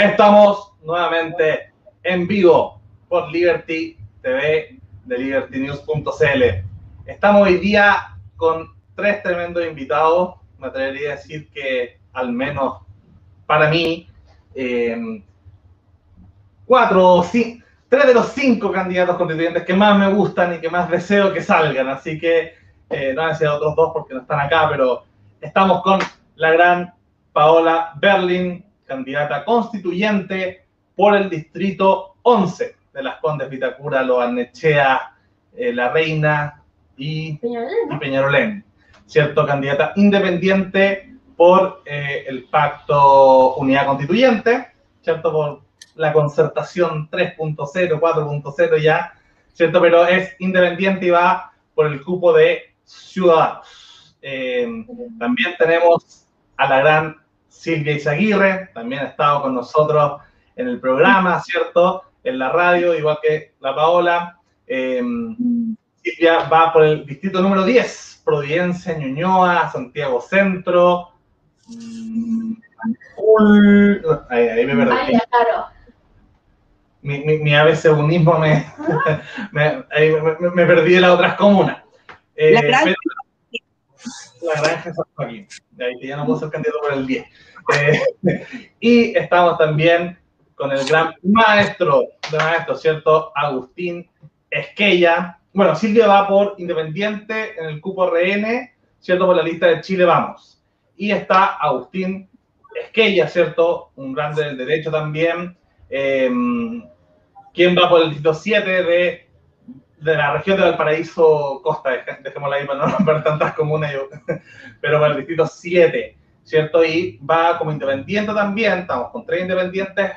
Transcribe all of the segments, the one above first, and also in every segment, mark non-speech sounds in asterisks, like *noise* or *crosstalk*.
Estamos nuevamente en vivo por Liberty TV de libertynews.cl. Estamos hoy día con tres tremendos invitados. Me atrevería a decir que al menos para mí, eh, cuatro o tres de los cinco candidatos constituyentes que más me gustan y que más deseo que salgan. Así que eh, no decir otros dos porque no están acá, pero estamos con la gran Paola Berlin, candidata constituyente por el distrito 11 de las Condes Vitacura, Loanechea, eh, La Reina y Peñarolén. ¿Cierto? Candidata independiente por eh, el pacto Unidad Constituyente, ¿cierto? Por la concertación 3.0, 4.0 ya, ¿cierto? Pero es independiente y va por el cupo de ciudadanos. Eh, también tenemos a la gran Silvia Izaguirre, también ha estado con nosotros en el programa, ¿cierto? En la radio, igual que la Paola. Eh, Silvia va por el distrito número 10, Providencia, Ñuñoa, Santiago Centro. Ahí, me perdí. claro. Mi, mi, mi ABC1ismo *laughs* me, me, me, perdí de las otras comunas. Eh, la. La granja San Joaquín. De ahí ya no puedo ser candidato por el 10. Eh, *laughs* y estamos también con el gran maestro de maestros, ¿cierto? Agustín Esquella. Bueno, Silvia va por Independiente en el cupo RN, ¿cierto? Por la lista de Chile Vamos. Y está Agustín Esquella, ¿cierto? Un grande del derecho también. Eh, ¿Quién va por el distrito 7 de, de, la región de Valparaíso Costa? *laughs* Dejémosla ahí para no romper tantas comunas, *laughs* pero por el distrito 7. ¿cierto? Y va como independiente también, estamos con tres independientes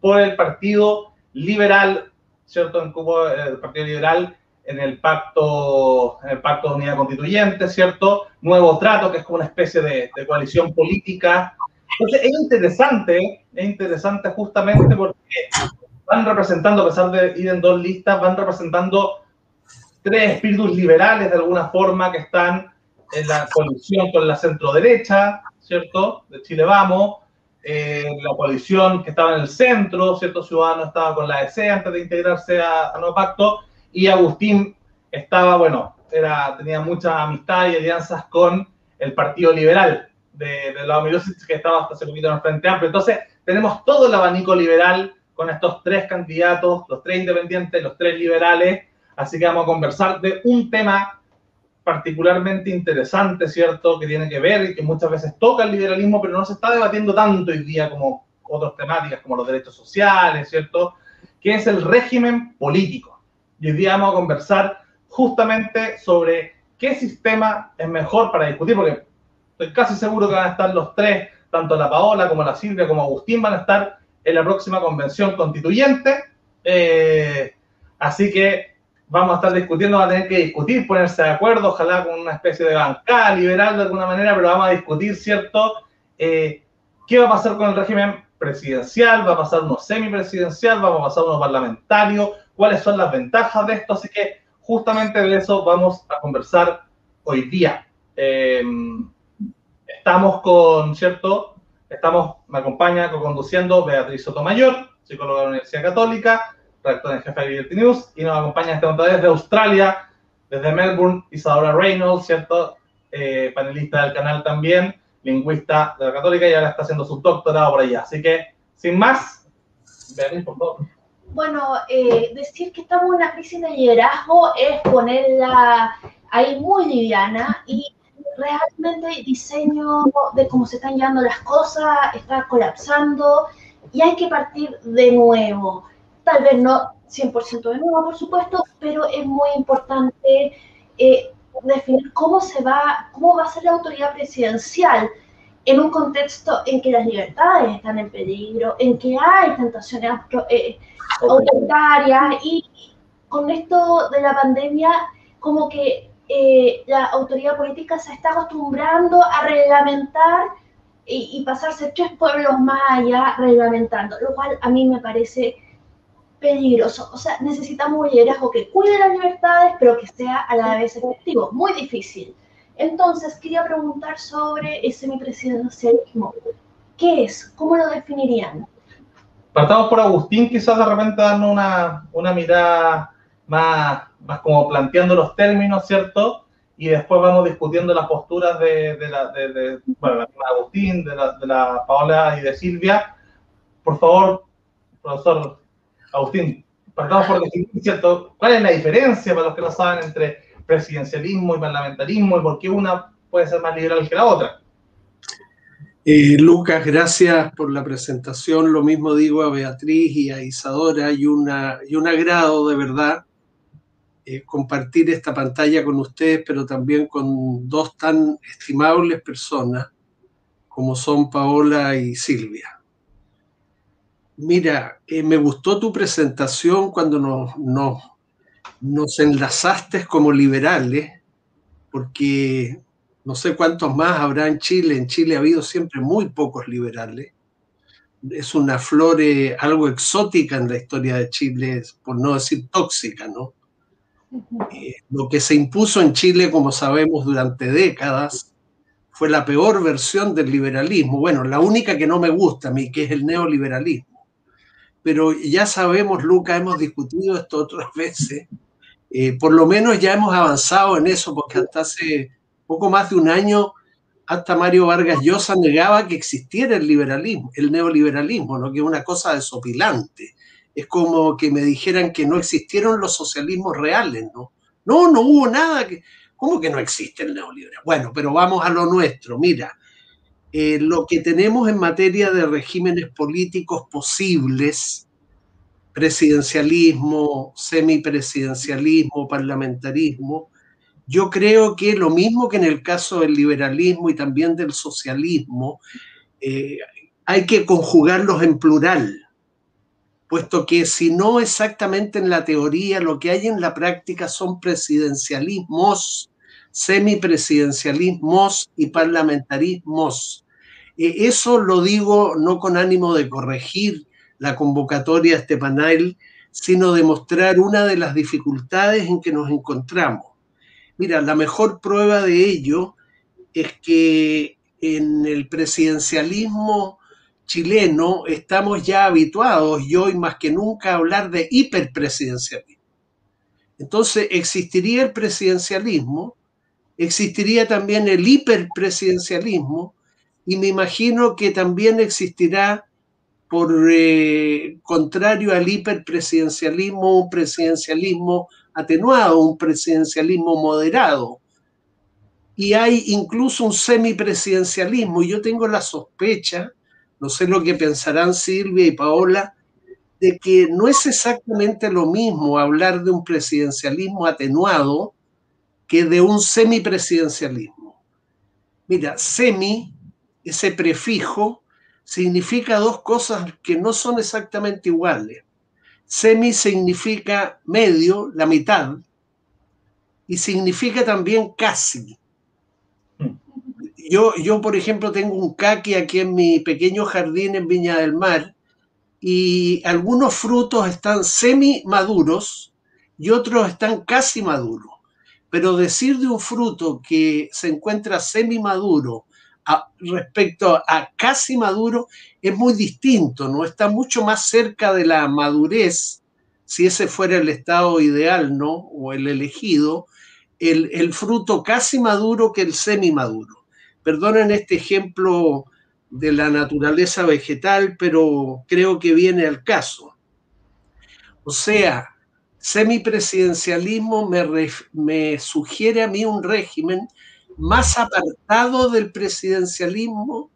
por el Partido Liberal, ¿cierto? En cubo el Partido Liberal en el pacto, en el pacto de unidad constituyente, ¿cierto? Nuevo trato, que es como una especie de, de coalición política. Entonces es interesante, es interesante justamente porque van representando, a pesar de ir en dos listas, van representando tres espíritus liberales de alguna forma que están en la coalición con la centro derecha, ¿cierto? De Chile Vamos, eh, la coalición que estaba en el centro, ¿cierto? Ciudadano estaba con la EC antes de integrarse a, a Nuevo Pacto, y Agustín estaba, bueno, era, tenía mucha amistad y alianzas con el Partido Liberal de, de la que estaba hasta hace poquito en el Frente Amplio. Entonces, tenemos todo el abanico liberal con estos tres candidatos, los tres independientes, los tres liberales. Así que vamos a conversar de un tema particularmente interesante, ¿cierto? Que tiene que ver y que muchas veces toca el liberalismo, pero no se está debatiendo tanto hoy día como otras temáticas, como los derechos sociales, ¿cierto? Que es el régimen político. Y hoy día vamos a conversar justamente sobre qué sistema es mejor para discutir, porque estoy casi seguro que van a estar los tres, tanto la Paola como la Silvia como Agustín, van a estar en la próxima convención constituyente. Eh, así que vamos a estar discutiendo, va a tener que discutir, ponerse de acuerdo, ojalá con una especie de bancada liberal de alguna manera, pero vamos a discutir, ¿cierto? Eh, ¿Qué va a pasar con el régimen presidencial? ¿Va a pasar uno semipresidencial? ¿Va a pasar uno parlamentario? ¿Cuáles son las ventajas de esto? Así que justamente de eso vamos a conversar hoy día. Eh, estamos con, ¿cierto? Estamos, me acompaña co-conduciendo Beatriz Sotomayor, psicóloga de la Universidad Católica, redactor en jefe de Liberty News, y nos acompaña este momento desde Australia, desde Melbourne, Isadora Reynolds, ¿cierto? Eh, panelista del canal también, lingüista de la Católica, y ahora está haciendo su doctorado por allá. Así que, sin más, Beatriz, por favor. Bueno, eh, decir que estamos en una crisis de liderazgo es ponerla ahí muy liviana y realmente el diseño de cómo se están llevando las cosas está colapsando y hay que partir de nuevo tal vez no 100% de nuevo, por supuesto, pero es muy importante eh, definir cómo se va, cómo va a ser la autoridad presidencial en un contexto en que las libertades están en peligro, en que hay tentaciones eh, autoritarias y con esto de la pandemia, como que eh, la autoridad política se está acostumbrando a reglamentar y, y pasarse tres pueblos más allá reglamentando, lo cual a mí me parece peligroso. O sea, necesitamos un liderazgo que cuide las libertades, pero que sea a la vez efectivo. Muy difícil. Entonces, quería preguntar sobre ese semipresidencialismo. ¿Qué es? ¿Cómo lo definirían? partamos por Agustín, quizás de repente dando una, una mirada más, más como planteando los términos, ¿cierto? Y después vamos discutiendo las posturas de, la, de, bueno, de Agustín, de la, de la Paola y de Silvia. Por favor, profesor Agustín, partamos por decir, ¿cierto? ¿Cuál es la diferencia, para los que no saben, entre presidencialismo y parlamentarismo y por qué una puede ser más liberal que la otra? Eh, Lucas, gracias por la presentación. Lo mismo digo a Beatriz y a Isadora. Y, una, y un agrado de verdad eh, compartir esta pantalla con ustedes, pero también con dos tan estimables personas como son Paola y Silvia. Mira, eh, me gustó tu presentación cuando nos, nos, nos enlazaste como liberales, porque no sé cuántos más habrá en Chile. En Chile ha habido siempre muy pocos liberales. Es una flor eh, algo exótica en la historia de Chile, por no decir tóxica, ¿no? Eh, lo que se impuso en Chile, como sabemos, durante décadas, fue la peor versión del liberalismo. Bueno, la única que no me gusta a mí, que es el neoliberalismo. Pero ya sabemos, Luca, hemos discutido esto otras *laughs* veces. Eh, por lo menos ya hemos avanzado en eso, porque hasta hace poco más de un año, hasta Mario Vargas Llosa negaba que existiera el liberalismo, el neoliberalismo, ¿no? que es una cosa desopilante. Es como que me dijeran que no existieron los socialismos reales, ¿no? No, no hubo nada que... ¿Cómo que no existe el neoliberalismo? Bueno, pero vamos a lo nuestro. Mira, eh, lo que tenemos en materia de regímenes políticos posibles, presidencialismo, semipresidencialismo, parlamentarismo, yo creo que lo mismo que en el caso del liberalismo y también del socialismo, eh, hay que conjugarlos en plural, puesto que si no exactamente en la teoría, lo que hay en la práctica son presidencialismos, semipresidencialismos y parlamentarismos. Eh, eso lo digo no con ánimo de corregir la convocatoria de este panel, sino de mostrar una de las dificultades en que nos encontramos. Mira, la mejor prueba de ello es que en el presidencialismo chileno estamos ya habituados y hoy más que nunca a hablar de hiperpresidencialismo. Entonces existiría el presidencialismo, existiría también el hiperpresidencialismo y me imagino que también existirá por eh, contrario al hiperpresidencialismo un presidencialismo atenuado, un presidencialismo moderado. Y hay incluso un semipresidencialismo. Yo tengo la sospecha, no sé lo que pensarán Silvia y Paola, de que no es exactamente lo mismo hablar de un presidencialismo atenuado que de un semipresidencialismo. Mira, semi, ese prefijo, significa dos cosas que no son exactamente iguales. Semi significa medio, la mitad, y significa también casi. Yo, yo, por ejemplo, tengo un caqui aquí en mi pequeño jardín en Viña del Mar y algunos frutos están semi maduros y otros están casi maduros. Pero decir de un fruto que se encuentra semi maduro respecto a casi maduro es muy distinto, ¿no? Está mucho más cerca de la madurez, si ese fuera el estado ideal, ¿no? O el elegido, el, el fruto casi maduro que el semi maduro. Perdonen este ejemplo de la naturaleza vegetal, pero creo que viene al caso. O sea, semipresidencialismo me, me sugiere a mí un régimen más apartado del presidencialismo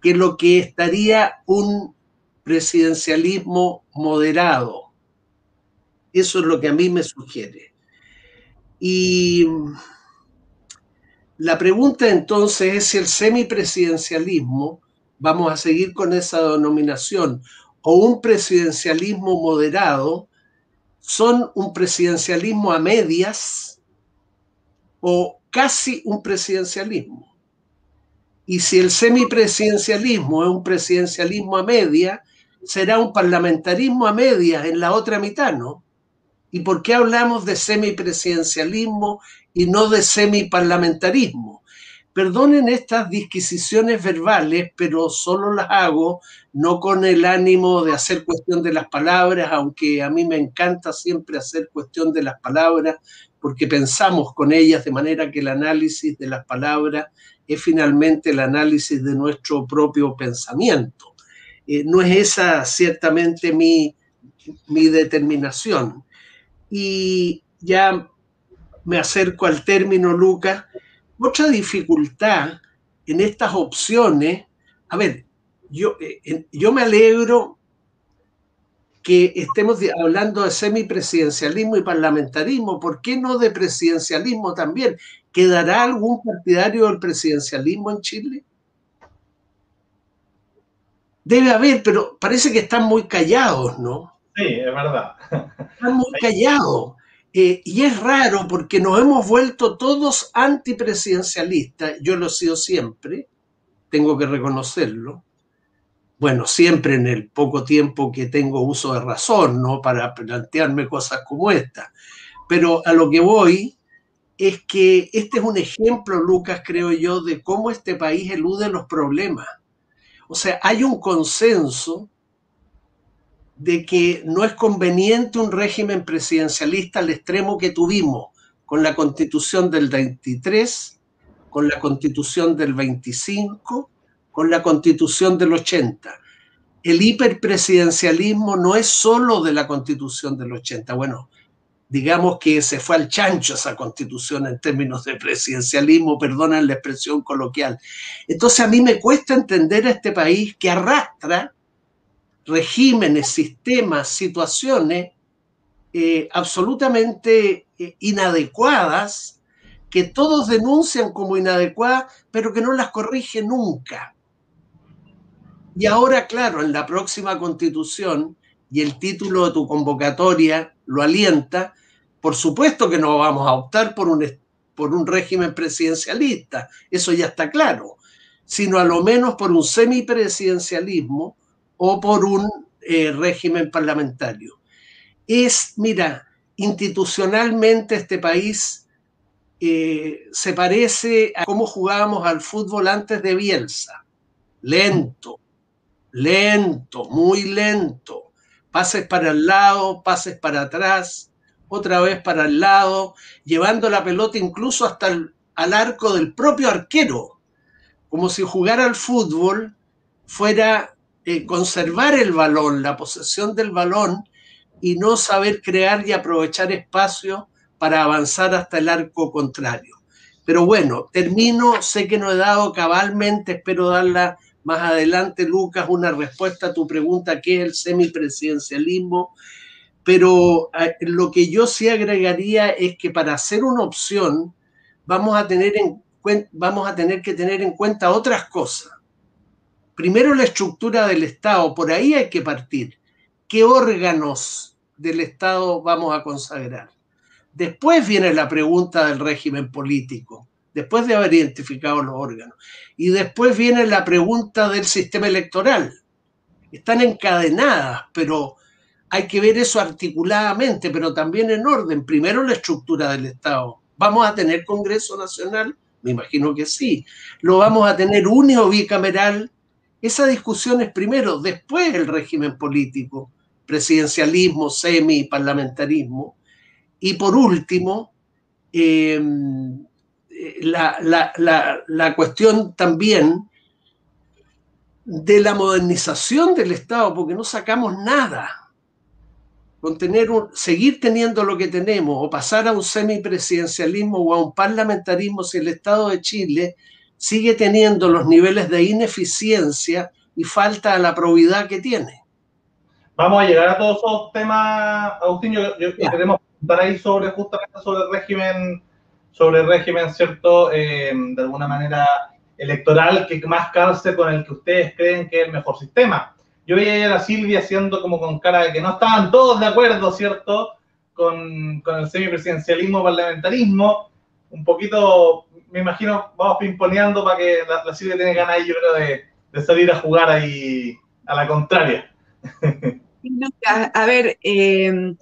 que lo que estaría un presidencialismo moderado. Eso es lo que a mí me sugiere. Y la pregunta entonces es si el semipresidencialismo, vamos a seguir con esa denominación, o un presidencialismo moderado, son un presidencialismo a medias o casi un presidencialismo. Y si el semipresidencialismo es un presidencialismo a media, será un parlamentarismo a media en la otra mitad, ¿no? ¿Y por qué hablamos de semipresidencialismo y no de semiparlamentarismo? Perdonen estas disquisiciones verbales, pero solo las hago no con el ánimo de hacer cuestión de las palabras, aunque a mí me encanta siempre hacer cuestión de las palabras, porque pensamos con ellas de manera que el análisis de las palabras es finalmente el análisis de nuestro propio pensamiento. Eh, no es esa ciertamente mi, mi determinación. Y ya me acerco al término, Lucas, otra dificultad en estas opciones, a ver, yo, eh, yo me alegro que estemos hablando de semipresidencialismo y parlamentarismo, ¿por qué no de presidencialismo también? ¿Quedará algún partidario del presidencialismo en Chile? Debe haber, pero parece que están muy callados, ¿no? Sí, es verdad. Están muy *laughs* callados. Eh, y es raro porque nos hemos vuelto todos antipresidencialistas, yo lo he sido siempre, tengo que reconocerlo. Bueno, siempre en el poco tiempo que tengo uso de razón, ¿no? Para plantearme cosas como esta. Pero a lo que voy es que este es un ejemplo, Lucas, creo yo, de cómo este país elude los problemas. O sea, hay un consenso de que no es conveniente un régimen presidencialista al extremo que tuvimos con la constitución del 23, con la constitución del 25, con la constitución del 80. El hiperpresidencialismo no es solo de la constitución del 80. Bueno, digamos que se fue al chancho esa constitución en términos de presidencialismo, perdonen la expresión coloquial. Entonces a mí me cuesta entender a este país que arrastra regímenes, sistemas, situaciones eh, absolutamente eh, inadecuadas que todos denuncian como inadecuadas, pero que no las corrige nunca. Y ahora, claro, en la próxima constitución, y el título de tu convocatoria lo alienta, por supuesto que no vamos a optar por un, por un régimen presidencialista, eso ya está claro, sino a lo menos por un semipresidencialismo o por un eh, régimen parlamentario. Es, mira, institucionalmente este país eh, se parece a cómo jugábamos al fútbol antes de Bielsa. Lento, lento, muy lento. Pases para el lado, pases para atrás, otra vez para el lado, llevando la pelota incluso hasta el al arco del propio arquero, como si jugar al fútbol fuera eh, conservar el balón, la posesión del balón y no saber crear y aprovechar espacio para avanzar hasta el arco contrario. Pero bueno, termino, sé que no he dado cabalmente, espero darla más adelante, Lucas, una respuesta a tu pregunta, ¿qué es el semipresidencialismo? Pero eh, lo que yo sí agregaría es que para hacer una opción vamos a tener, en, vamos a tener que tener en cuenta otras cosas primero la estructura del Estado, por ahí hay que partir. ¿Qué órganos del Estado vamos a consagrar? Después viene la pregunta del régimen político, después de haber identificado los órganos. Y después viene la pregunta del sistema electoral. Están encadenadas, pero hay que ver eso articuladamente, pero también en orden. Primero la estructura del Estado. ¿Vamos a tener Congreso Nacional? Me imagino que sí. ¿Lo vamos a tener único bicameral? Esa discusión es primero, después el régimen político, presidencialismo, semi-parlamentarismo, y por último, em, la, cuestión también de la modernización del Estado, porque no sacamos nada. Con tener un, seguir teniendo lo que tenemos o pasar a un semipresidencialismo o a un parlamentarismo si el Estado de Chile sigue teniendo los niveles de ineficiencia y falta a la probidad que tiene. Vamos a llegar a todos esos temas, Agustín. Yo, queremos preguntar ahí sobre justamente sobre el régimen, sobre el régimen, ¿cierto? Eh, de alguna manera electoral que más calce con el que ustedes creen que es el mejor sistema. Yo veía a la Silvia haciendo como con cara de que no estaban todos de acuerdo, ¿cierto? Con, con el semipresidencialismo, parlamentarismo. Un poquito me imagino, vamos pimponeando para que la, la Silvia tiene ganas, yo creo, de, salir a jugar ahí a la contraria. A ver, em,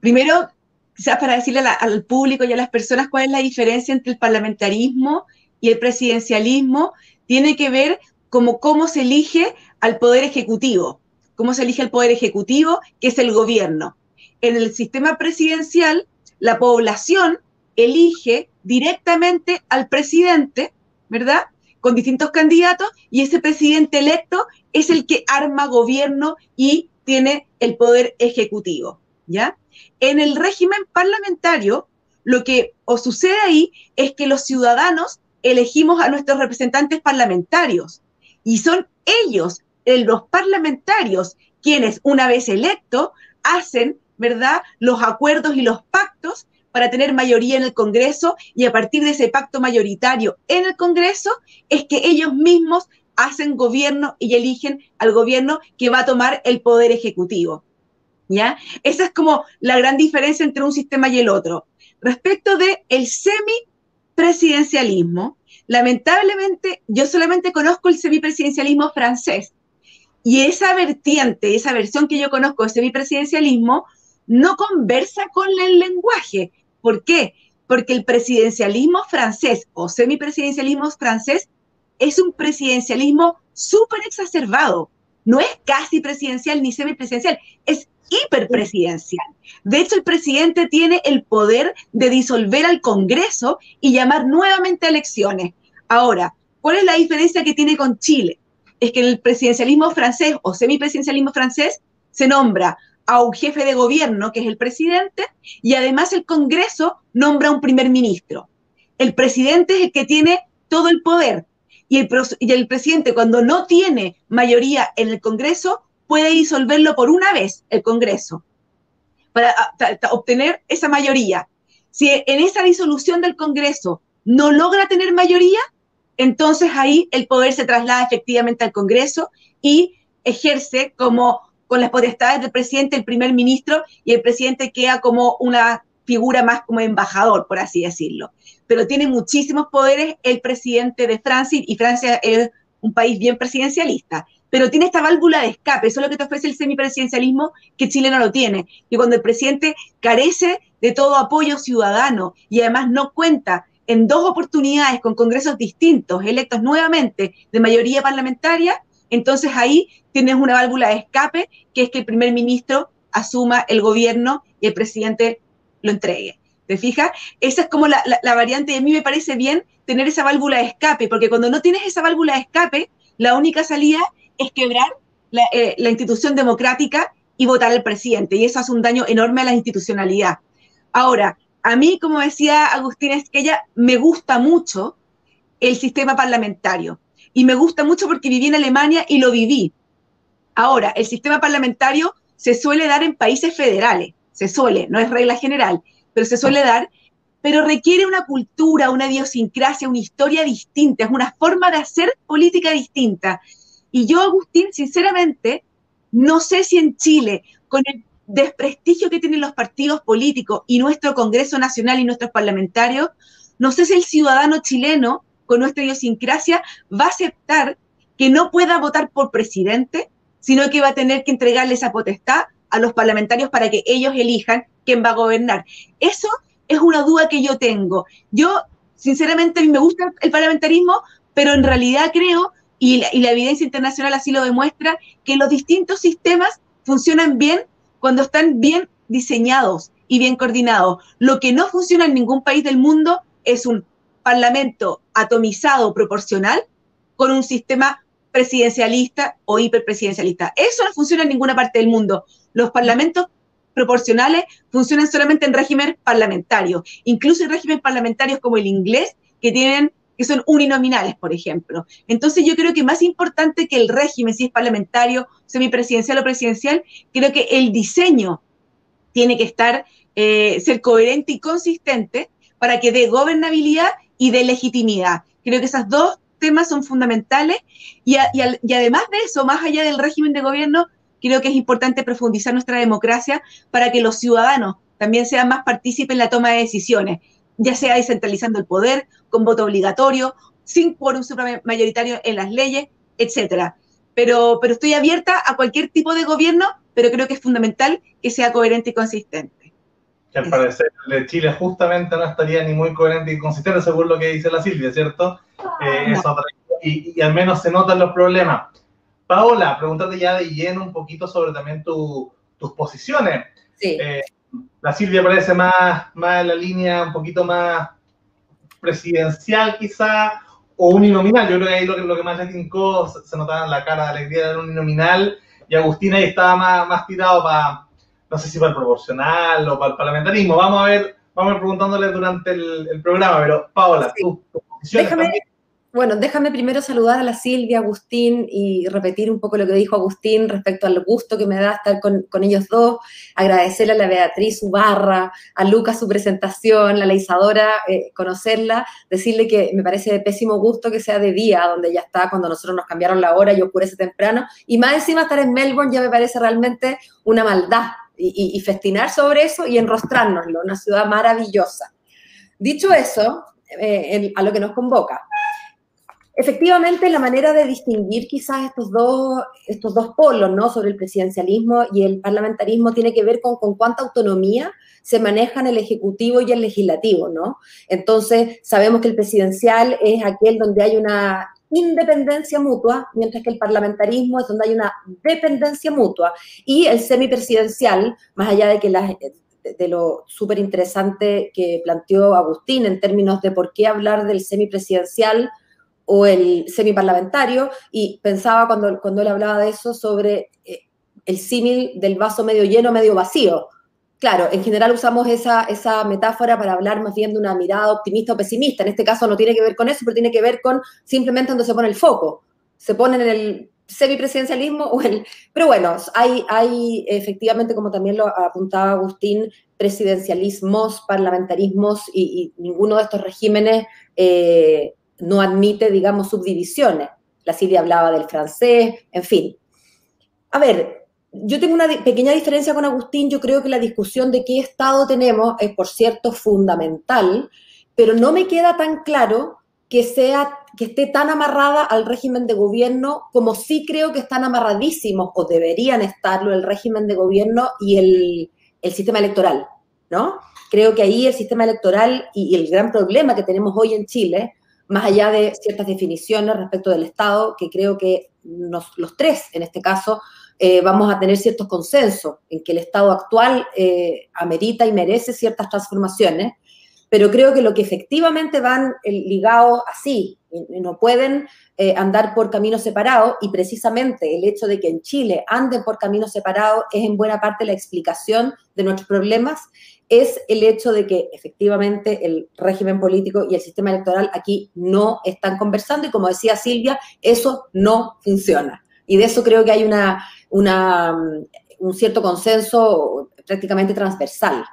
primero, quizás para decirle al público y a las personas cuál es la diferencia entre el parlamentarismo y el presidencialismo tiene que ver como cómo se elige al poder ejecutivo, cómo se elige al poder ejecutivo, que es el gobierno. En el sistema presidencial, la población elige directamente al presidente, ¿verdad? Con distintos candidatos y ese presidente electo es el que arma gobierno y tiene el poder ejecutivo, ¿ya? En el régimen parlamentario, lo que os sucede ahí es que los ciudadanos elegimos a nuestros representantes parlamentarios y son ellos, los parlamentarios, quienes una vez electos hacen, ¿verdad?, los acuerdos y los pactos para tener mayoría en el Congreso y a partir de ese pacto mayoritario en el Congreso es que ellos mismos hacen gobierno y eligen al gobierno que va a tomar el poder ejecutivo. ¿Ya? Esa es como la gran diferencia entre un sistema y el otro. Respecto de el semipresidencialismo, lamentablemente yo solamente conozco el semipresidencialismo francés y esa vertiente, esa versión que yo conozco de semipresidencialismo no conversa con el lenguaje. ¿Por qué? Porque el presidencialismo francés o semipresidencialismo francés es un presidencialismo súper exacerbado. No es casi presidencial ni semipresidencial, es hiperpresidencial. De hecho, el presidente tiene el poder de disolver al Congreso y llamar nuevamente a elecciones. Ahora, ¿cuál es la diferencia que tiene con Chile? Es que en el presidencialismo francés o semipresidencialismo francés se nombra a un jefe de gobierno, que es el presidente, y además el Congreso nombra a un primer ministro. El presidente es el que tiene todo el poder y el, presidente cuando no tiene mayoría en el Congreso puede disolverlo por una vez el Congreso para obtener esa mayoría. Si en esa disolución del Congreso no logra tener mayoría, entonces ahí el poder se traslada efectivamente al Congreso y ejerce como con las potestades del presidente, el primer ministro, y el presidente queda como una figura más como embajador, por así decirlo. Pero tiene muchísimos poderes el presidente de Francia, y Francia es un país bien presidencialista, pero tiene esta válvula de escape, eso es lo que te ofrece el semipresidencialismo que Chile no lo tiene, que cuando el presidente carece de todo apoyo ciudadano y además no cuenta en dos oportunidades con congresos distintos, electos nuevamente de mayoría parlamentaria, entonces ahí tienes una válvula de escape, que es que el primer ministro asuma el gobierno y el presidente lo entregue. ¿Te fijas? Esa es como la, variante, y a mí me parece bien tener esa válvula de escape, porque cuando no tienes esa válvula de escape, la única salida es quebrar la, eh, la institución democrática y votar al presidente, y eso hace un daño enorme a la institucionalidad. Ahora, a mí, como decía Agustín Esquella, me gusta mucho el sistema parlamentario y me gusta mucho porque viví en Alemania y lo viví. Ahora, el sistema parlamentario se suele dar en países federales, se suele, no es regla general, pero se suele dar, pero requiere una cultura, una idiosincrasia, una historia distinta, es una forma de hacer política distinta. Y yo, Agustín, sinceramente, no sé si en Chile, con el desprestigio que tienen los partidos políticos y nuestro Congreso Nacional y nuestros parlamentarios, no sé si el ciudadano chileno con nuestra idiosincrasia, va a aceptar que no pueda votar por presidente, sino que va a tener que entregarle esa potestad a los parlamentarios para que ellos elijan quién va a gobernar. Eso es una duda que yo tengo. Yo, sinceramente, me gusta el parlamentarismo, pero en realidad creo, y la, y la evidencia internacional así lo demuestra, que los distintos sistemas funcionan bien cuando están bien diseñados y bien coordinados. Lo que no funciona en ningún país del mundo es un parlamento atomizado proporcional con un sistema presidencialista o hiperpresidencialista. Eso no funciona en ninguna parte del mundo. Los parlamentos proporcionales funcionan solamente en régimen parlamentario, incluso en regímenes parlamentarios como el inglés, que tienen que son uninominales, por ejemplo. Entonces yo creo que más importante que el régimen, si es parlamentario, semipresidencial o presidencial, creo que el diseño tiene que estar, eh, ser coherente y consistente para que dé gobernabilidad y de legitimidad. Creo que esos dos temas son fundamentales y, además de eso, más allá del régimen de gobierno, creo que es importante profundizar nuestra democracia para que los ciudadanos también sean más partícipes en la toma de decisiones, ya sea descentralizando el poder, con voto obligatorio, sin quórum mayoritario en las leyes, etcétera. Pero, pero estoy abierta a cualquier tipo de gobierno, pero creo que es fundamental que sea coherente y consistente. Que al parecer de Chile justamente no estaría ni muy coherente y consistente según lo que dice la Silvia, ¿cierto? Eh, y, al menos se notan los problemas. Paola, pregúntate ya de lleno un poquito sobre también tus posiciones. Sí. Eh, la Silvia parece más, más en la línea un poquito más presidencial quizá, o uninominal. Yo creo que ahí lo que, lo que más le tincó, se, notaba en la cara de alegría de uninominal, y Agustín ahí estaba más, más tirado para no sé si para el proporcional o para el parlamentarismo. Vamos a ver, vamos a ir preguntándole durante el, programa, pero Paola, tú, déjame, Bueno, déjame primero saludar a la Silvia, Agustín y repetir un poco lo que dijo Agustín respecto al gusto que me da estar con, ellos dos, agradecerle a la Beatriz Ubarra, a Lucas su presentación, la Isadora eh, conocerla, decirle que me parece de pésimo gusto que sea de día, donde ya está, cuando nosotros nos cambiaron la hora y oscurece temprano, y más encima estar en Melbourne ya me parece realmente una maldad, y, festinar sobre eso y enrostrárnoslo, una ciudad maravillosa. Dicho eso, eh, a lo que nos convoca. Efectivamente, la manera de distinguir quizás estos dos, estos dos polos, ¿no? Sobre el presidencialismo y el parlamentarismo tiene que ver con, con cuánta autonomía se maneja en el ejecutivo y el legislativo, ¿no? Entonces, sabemos que el presidencial es aquel donde hay una independencia mutua, mientras que el parlamentarismo es donde hay una dependencia mutua. Y el semipresidencial, más allá de que de lo súper interesante que planteó Agustín en términos de por qué hablar del semipresidencial o el semiparlamentario, y pensaba cuando, cuando él hablaba de eso sobre eh, el símil del vaso medio lleno, medio vacío. Claro, en general usamos esa, esa metáfora para hablar más bien de una mirada optimista o pesimista. En este caso no tiene que ver con eso, pero tiene que ver con simplemente donde se pone el foco. Se pone en el semipresidencialismo o el... Pero bueno, hay, hay efectivamente, como también lo apuntaba Agustín, presidencialismos, parlamentarismos y, ninguno de estos regímenes eh, no admite, digamos, subdivisiones. La Silvia hablaba del francés, en fin. A ver, yo tengo una pequeña diferencia con Agustín. Yo creo que la discusión de qué Estado tenemos es, por cierto, fundamental, pero no me queda tan claro que, sea, que esté tan amarrada al régimen de gobierno como sí creo que están amarradísimos o deberían estarlo el régimen de gobierno y el, el sistema electoral, ¿no? Creo que ahí el sistema electoral y, el gran problema que tenemos hoy en Chile, más allá de ciertas definiciones respecto del Estado, que creo que los tres, en este caso, eh, vamos a tener ciertos consensos en que el estado actual eh, amerita y merece ciertas transformaciones, pero creo que lo que efectivamente van eh, ligados así, no pueden andar por caminos separados y precisamente el hecho de que en Chile anden por caminos separados es en buena parte la explicación de nuestros problemas, es el hecho de que efectivamente el régimen político y el sistema electoral aquí no están conversando y como decía Silvia, eso no funciona. Y de eso creo que hay una, un cierto consenso prácticamente transversal.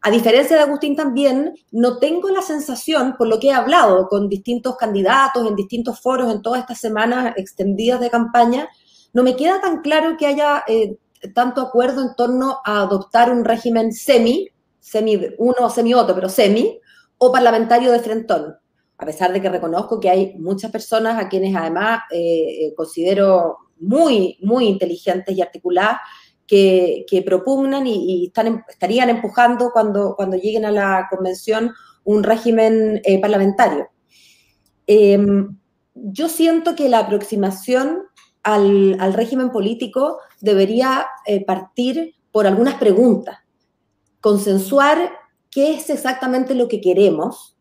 A diferencia de Agustín también, no tengo la sensación, por lo que he hablado con distintos candidatos en distintos foros en todas estas semanas extendidas de campaña, no me queda tan claro que haya eh, tanto acuerdo en torno a adoptar un régimen semi, semi uno semi otro, pero semi, o parlamentario de frentón. A pesar de que reconozco que hay muchas personas a quienes además eh, eh, considero muy, muy inteligentes y articuladas que, propugnan y, están, em, estarían empujando cuando, cuando lleguen a la convención un régimen eh, parlamentario. Em, yo siento que la aproximación al, régimen político debería eh, partir por algunas preguntas, consensuar qué es exactamente lo que queremos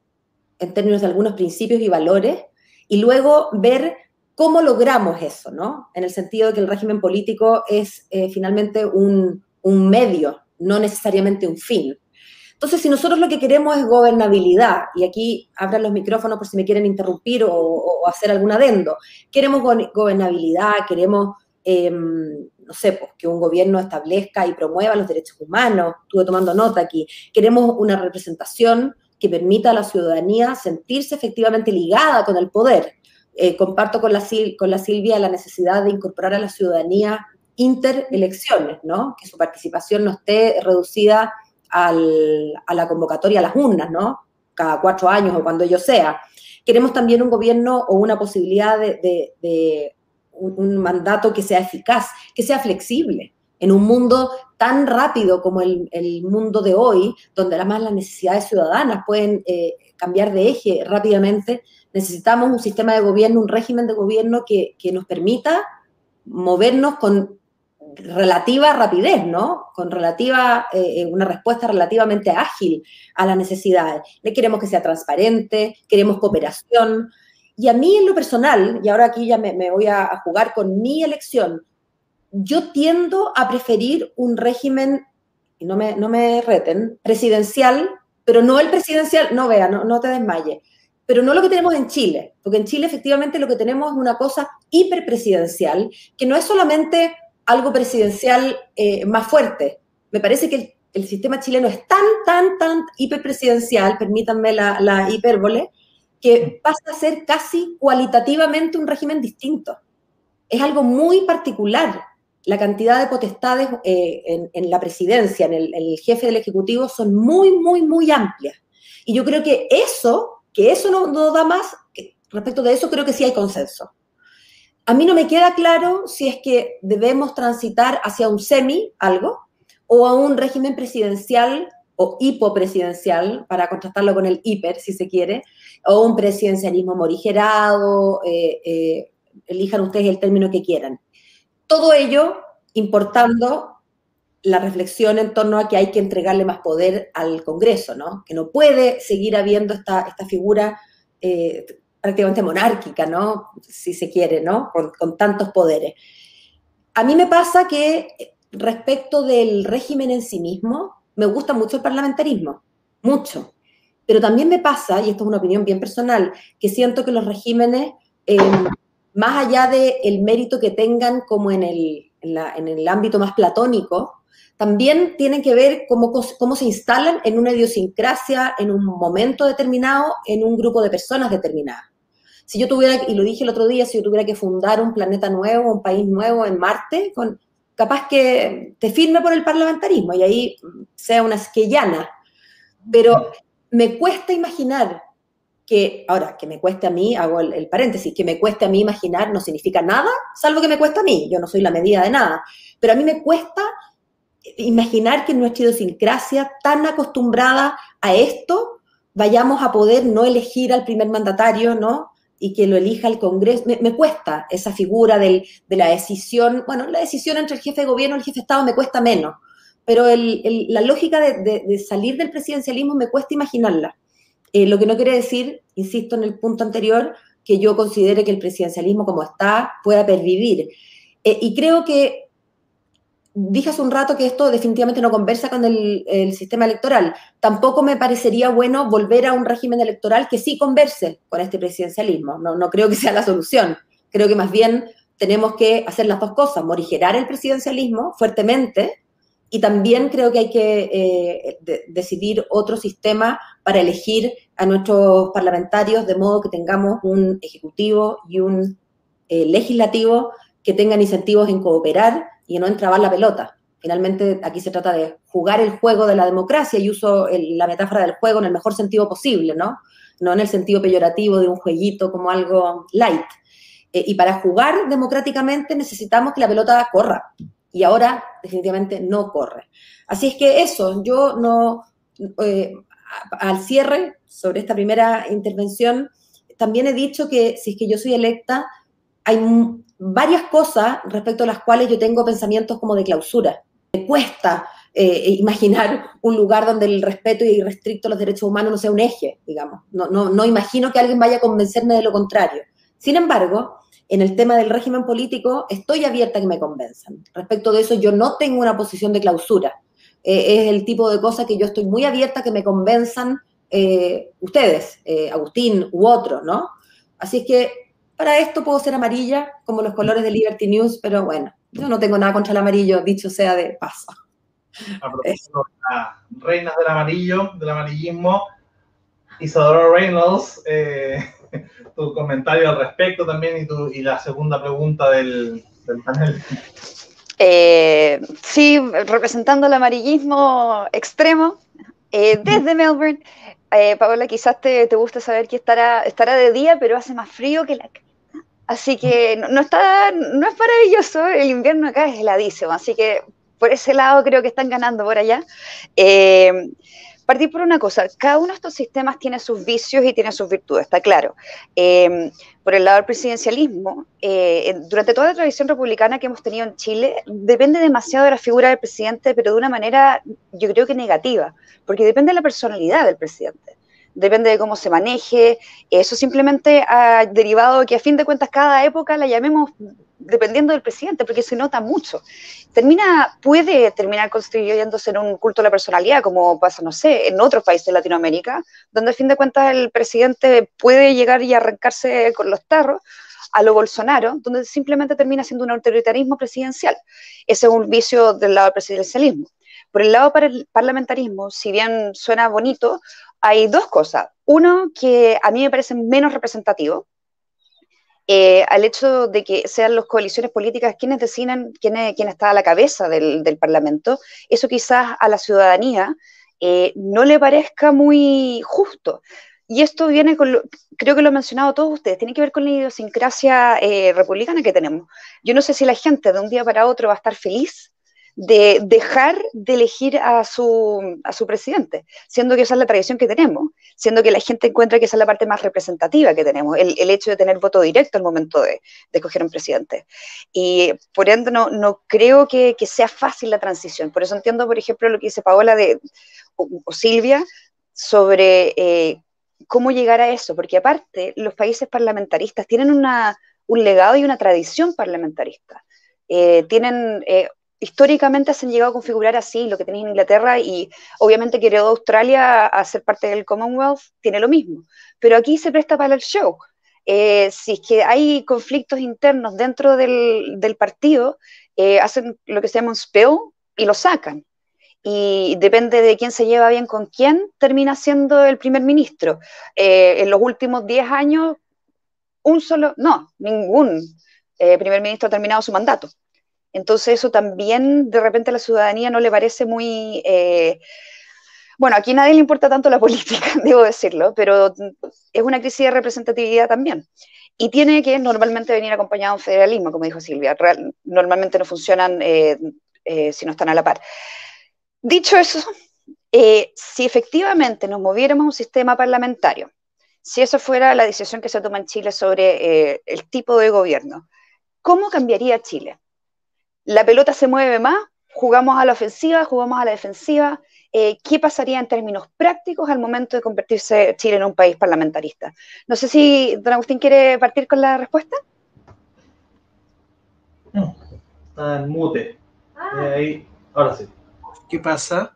en términos de algunos principios y valores, y luego ver ¿Cómo logramos eso? ¿no? En el sentido de que el régimen político es eh, finalmente un, medio, no necesariamente un fin. Entonces, si nosotros lo que queremos es gobernabilidad, y aquí abran los micrófonos por si me quieren interrumpir o, hacer algún adendo, queremos gobernabilidad, queremos, em, no sé, pues, que un gobierno establezca y promueva los derechos humanos, estuve tomando nota aquí, queremos una representación que permita a la ciudadanía sentirse efectivamente ligada con el poder, eh, comparto con la, con la Silvia la necesidad de incorporar a la ciudadanía interelecciones. Que su participación no esté reducida a la convocatoria a las urnas. Cada cuatro años o cuando ello sea. Queremos también un gobierno o una posibilidad de, un, mandato que sea eficaz, que sea flexible. En un mundo tan rápido como el, mundo de hoy, donde además las necesidades ciudadanas pueden eh, cambiar de eje rápidamente, necesitamos un sistema de gobierno, un régimen de gobierno que, nos permita movernos con relativa rapidez, ¿no? Con relativa, eh, una respuesta relativamente ágil a las necesidades. Le queremos que sea transparente, queremos cooperación. Y a mí en lo personal, y ahora aquí ya me, voy a, jugar con mi elección, yo tiendo a preferir un régimen, y no me, no me reten, presidencial, pero no el presidencial, no vea, no, no te desmayes, pero no lo que tenemos en Chile, porque en Chile efectivamente lo que tenemos es una cosa hiperpresidencial, que no es solamente algo presidencial eh, más fuerte. Me parece que el, el, sistema chileno es tan, tan, tan hiperpresidencial, permítanme la, la hipérbole, que pasa a ser casi cualitativamente un régimen distinto. Es algo muy particular la cantidad de potestades eh, en, la presidencia, en el, jefe del Ejecutivo, son muy, muy, muy amplias. Y yo creo que eso, que eso no, da más, respecto de eso creo que sí hay consenso. A mí no me queda claro si es que debemos transitar hacia un semi, algo, o a un régimen presidencial o hipopresidencial, para contrastarlo con el hiper, si se quiere, o un presidencialismo morigerado, eh, eh, elijan ustedes el término que quieran. Todo ello importando la reflexión en torno a que hay que entregarle más poder al Congreso, ¿no? Que no puede seguir habiendo esta, esta figura eh, prácticamente monárquica, ¿no? Si se quiere, ¿no? Con, tantos poderes. A mí me pasa que respecto del régimen en sí mismo, me gusta mucho el parlamentarismo, mucho. Pero también me pasa, y esto es una opinión bien personal, que siento que los regímenes eh, más allá del el mérito que tengan como en el, en, el ámbito más platónico, también tienen que ver cómo, cómo se instalan en una idiosincrasia, en un momento determinado, en un grupo de personas determinadas. Si yo tuviera, y lo dije el otro día, si yo tuviera que fundar un planeta nuevo, un país nuevo en Marte, capaz que te firme por el parlamentarismo y ahí sea una esquellana. Pero me cuesta imaginar que, ahora, que me cueste a mí, hago el, paréntesis, que me cueste a mí imaginar no significa nada, salvo que me cuesta a mí, yo no soy la medida de nada, pero a mí me cuesta imaginar que en nuestra idiosincrasia tan acostumbrada a esto, vayamos a poder no elegir al primer mandatario, ¿no? Y que lo elija el Congreso. Me, cuesta esa figura de la decisión, bueno, la decisión entre el jefe de gobierno y el jefe de Estado me cuesta menos, pero la lógica de salir del presidencialismo me cuesta imaginarla. Eh, lo que no quiere decir, insisto en el punto anterior, que yo considere que el presidencialismo como está pueda pervivir. Eh, y creo que dije hace un rato que esto definitivamente no conversa con el, sistema electoral. Tampoco me parecería bueno volver a un régimen electoral que sí converse con este presidencialismo. No, no creo que sea la solución. Creo que más bien tenemos que hacer las dos cosas, morigerar el presidencialismo fuertemente y también creo que hay que eh, decidir otro sistema para elegir a nuestros parlamentarios de modo que tengamos un ejecutivo y un eh, legislativo que tengan incentivos en cooperar y no en trabar la pelota. Finalmente, aquí se trata de jugar el juego de la democracia y uso la metáfora del juego en el mejor sentido posible, ¿no? No en el sentido peyorativo de un jueguito como algo light. Eh, y para jugar democráticamente necesitamos que la pelota corra, y ahora definitivamente no corre. Así es que eso, yo no, eh, al cierre sobre esta primera intervención, también he dicho que si es que yo soy electa, hay varias cosas respecto a las cuales yo tengo pensamientos como de clausura. Me cuesta eh, imaginar un lugar donde el respeto y restricto a los derechos humanos no sea un eje, digamos. No, no, no imagino que alguien vaya a convencerme de lo contrario. Sin embargo, en el tema del régimen político estoy abierta a que me convenzan. Respecto de eso, yo no tengo una posición de clausura. Eh, es el tipo de cosa que yo estoy muy abierta a que me convenzan eh, ustedes, Agustín u otro, ¿no? Así es que para esto puedo ser amarilla, como los colores de Liberty News, pero bueno, yo no tengo nada contra el amarillo, dicho sea de paso. A propósito de reinas del amarillo, del amarillismo, Isadora Reynolds *laughs* tu comentario al respecto también y, tu, y la segunda pregunta del, panel. Eh, sí, representando el amarillismo extremo eh, desde Melbourne. Eh, Paola, quizás te, te guste saber que estará, estará de día, pero hace más frío que la Así que no, está, no es maravilloso, el invierno acá es heladísimo, así que por ese lado creo que están ganando por allá. Eh, partir por una cosa, cada uno de estos sistemas tiene sus vicios y tiene sus virtudes, está claro. Eh, por el lado del presidencialismo, eh, durante toda la tradición republicana que hemos tenido en Chile, depende demasiado de la figura del presidente, pero de una manera yo creo que negativa, porque depende de la personalidad del presidente depende de cómo se maneje. Eso simplemente ha derivado que a fin de cuentas cada época la llamemos dependiendo del presidente, porque se nota mucho. Termina, puede terminar constituyéndose en un culto a la personalidad, como pasa, no sé, en otros países de Latinoamérica, donde a fin de cuentas el presidente puede llegar y arrancarse con los tarros a lo Bolsonaro, donde simplemente termina siendo un autoritarismo presidencial. Ese es un vicio del lado del presidencialismo. Por el lado del parlamentarismo, si bien suena bonito, hay dos cosas. Uno que a mí me parece menos representativo, eh, al hecho de que sean las coaliciones políticas quienes deciden quién, está a la cabeza del, Parlamento, eso quizás a la ciudadanía eh, no le parezca muy justo. Y esto viene con, creo que lo han mencionado todos ustedes, tiene que ver con la idiosincrasia eh, republicana que tenemos. Yo no sé si la gente de un día para otro va a estar feliz de dejar de elegir a su, a su presidente, siendo que esa es la tradición que tenemos, siendo que la gente encuentra que esa es la parte más representativa que tenemos, el, el hecho de tener voto directo al momento de, de, escoger un presidente. Y por ende no, no creo que, que, sea fácil la transición. Por eso entiendo, por ejemplo, lo que dice Paola de, o, Silvia sobre eh, cómo llegar a eso, porque aparte los países parlamentaristas tienen una, un legado y una tradición parlamentarista. Eh, tienen eh, históricamente se han llegado a configurar así, lo que tenéis en Inglaterra y obviamente que Australia a ser parte del Commonwealth, tiene lo mismo. Pero aquí se presta para el show. Eh, si es que hay conflictos internos dentro del, del partido, eh, hacen lo que se llama un spill y lo sacan. Y depende de quién se lleva bien con quién, termina siendo el primer ministro. Eh, en los últimos 10 años, un solo, no, ningún primer ministro ha terminado su mandato. Entonces eso también de repente a la ciudadanía no le parece muy... Eh, bueno, aquí a nadie le importa tanto la *laughs* política, debo decirlo, pero es una crisis de representatividad también. Y tiene que normalmente venir acompañado de un federalismo, como dijo Silvia. normalmente no funcionan eh, eh, si no están a la par. Dicho eso, si efectivamente nos moviéramos a un sistema parlamentario, si eso fuera la decisión que se toma en Chile sobre el tipo de gobierno, ¿cómo cambiaría Chile? La pelota se mueve más, jugamos a la ofensiva, jugamos a la defensiva. Eh, ¿Qué pasaría en términos prácticos al momento de convertirse Chile en un país parlamentarista? No sé si don Agustín quiere partir con la respuesta. No, está en mute. Ah. Eh, ahí, ahora sí. ¿Qué pasa?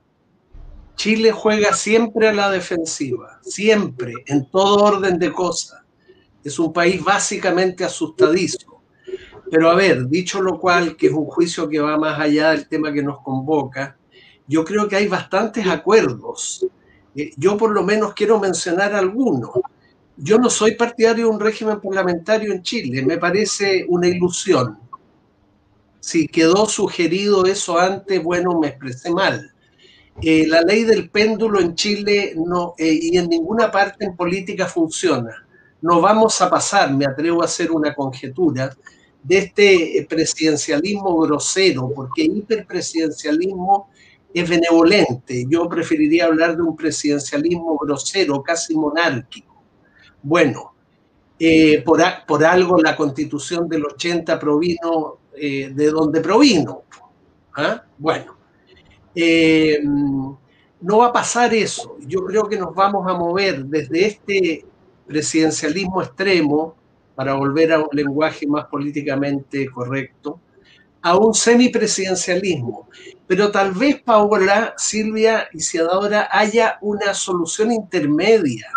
Chile juega siempre a la defensiva, siempre, en todo orden de cosas. Es un país básicamente asustadizo pero a ver, dicho lo cual, que es un juicio que va más allá del tema que nos convoca, yo creo que hay bastantes acuerdos. Eh, yo por lo menos quiero mencionar algunos. Yo no soy partidario de un régimen parlamentario en Chile, me parece una ilusión. Si quedó sugerido eso antes, bueno, me expresé mal. Eh, la ley del péndulo en Chile no, eh, y en ninguna parte en política funciona. No vamos a pasar, me atrevo a hacer una conjetura, de este presidencialismo grosero, porque hiperpresidencialismo es benevolente. Yo preferiría hablar de un presidencialismo grosero, casi monárquico. Bueno, eh, por, por, algo la constitución del 80 provino eh, de donde provino. ¿Ah? Bueno, eh, no va a pasar eso. Yo creo que nos vamos a mover desde este presidencialismo extremo para volver a un lenguaje más políticamente correcto, a un semipresidencialismo. Pero tal vez, Paola, Silvia y Ciadora, haya una solución intermedia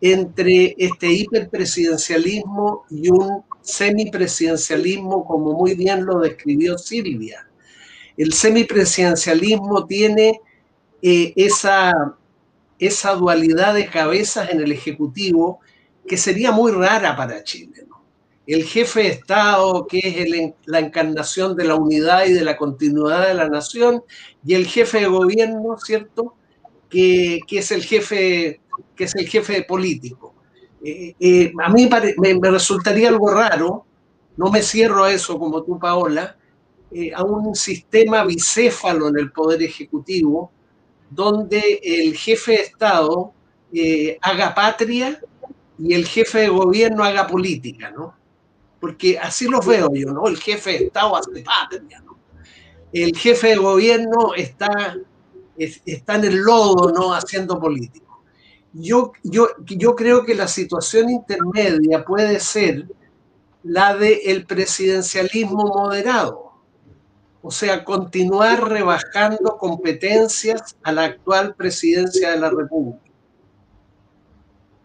entre este hiperpresidencialismo y un semipresidencialismo, como muy bien lo describió Silvia. El semipresidencialismo tiene eh, esa, esa dualidad de cabezas en el Ejecutivo que sería muy rara para Chile. ¿no? El jefe de Estado, que es la encarnación de la unidad y de la continuidad de la nación, y el jefe de gobierno, ¿cierto? Que, es el jefe que es el jefe político. Eh, eh, a mí me, resultaría algo raro, no me cierro a eso como tú, Paola, eh, a un sistema bicéfalo en el Poder Ejecutivo, donde el jefe de Estado haga patria y el jefe de gobierno haga política, ¿no? Porque así lo veo yo, ¿no? El jefe de Estado hace patria, ¿no? El jefe de gobierno está, está en el lodo, ¿no? Haciendo política. Yo, yo, yo creo que la situación intermedia puede ser la del el presidencialismo moderado. O sea, continuar rebajando competencias a la actual presidencia de la República.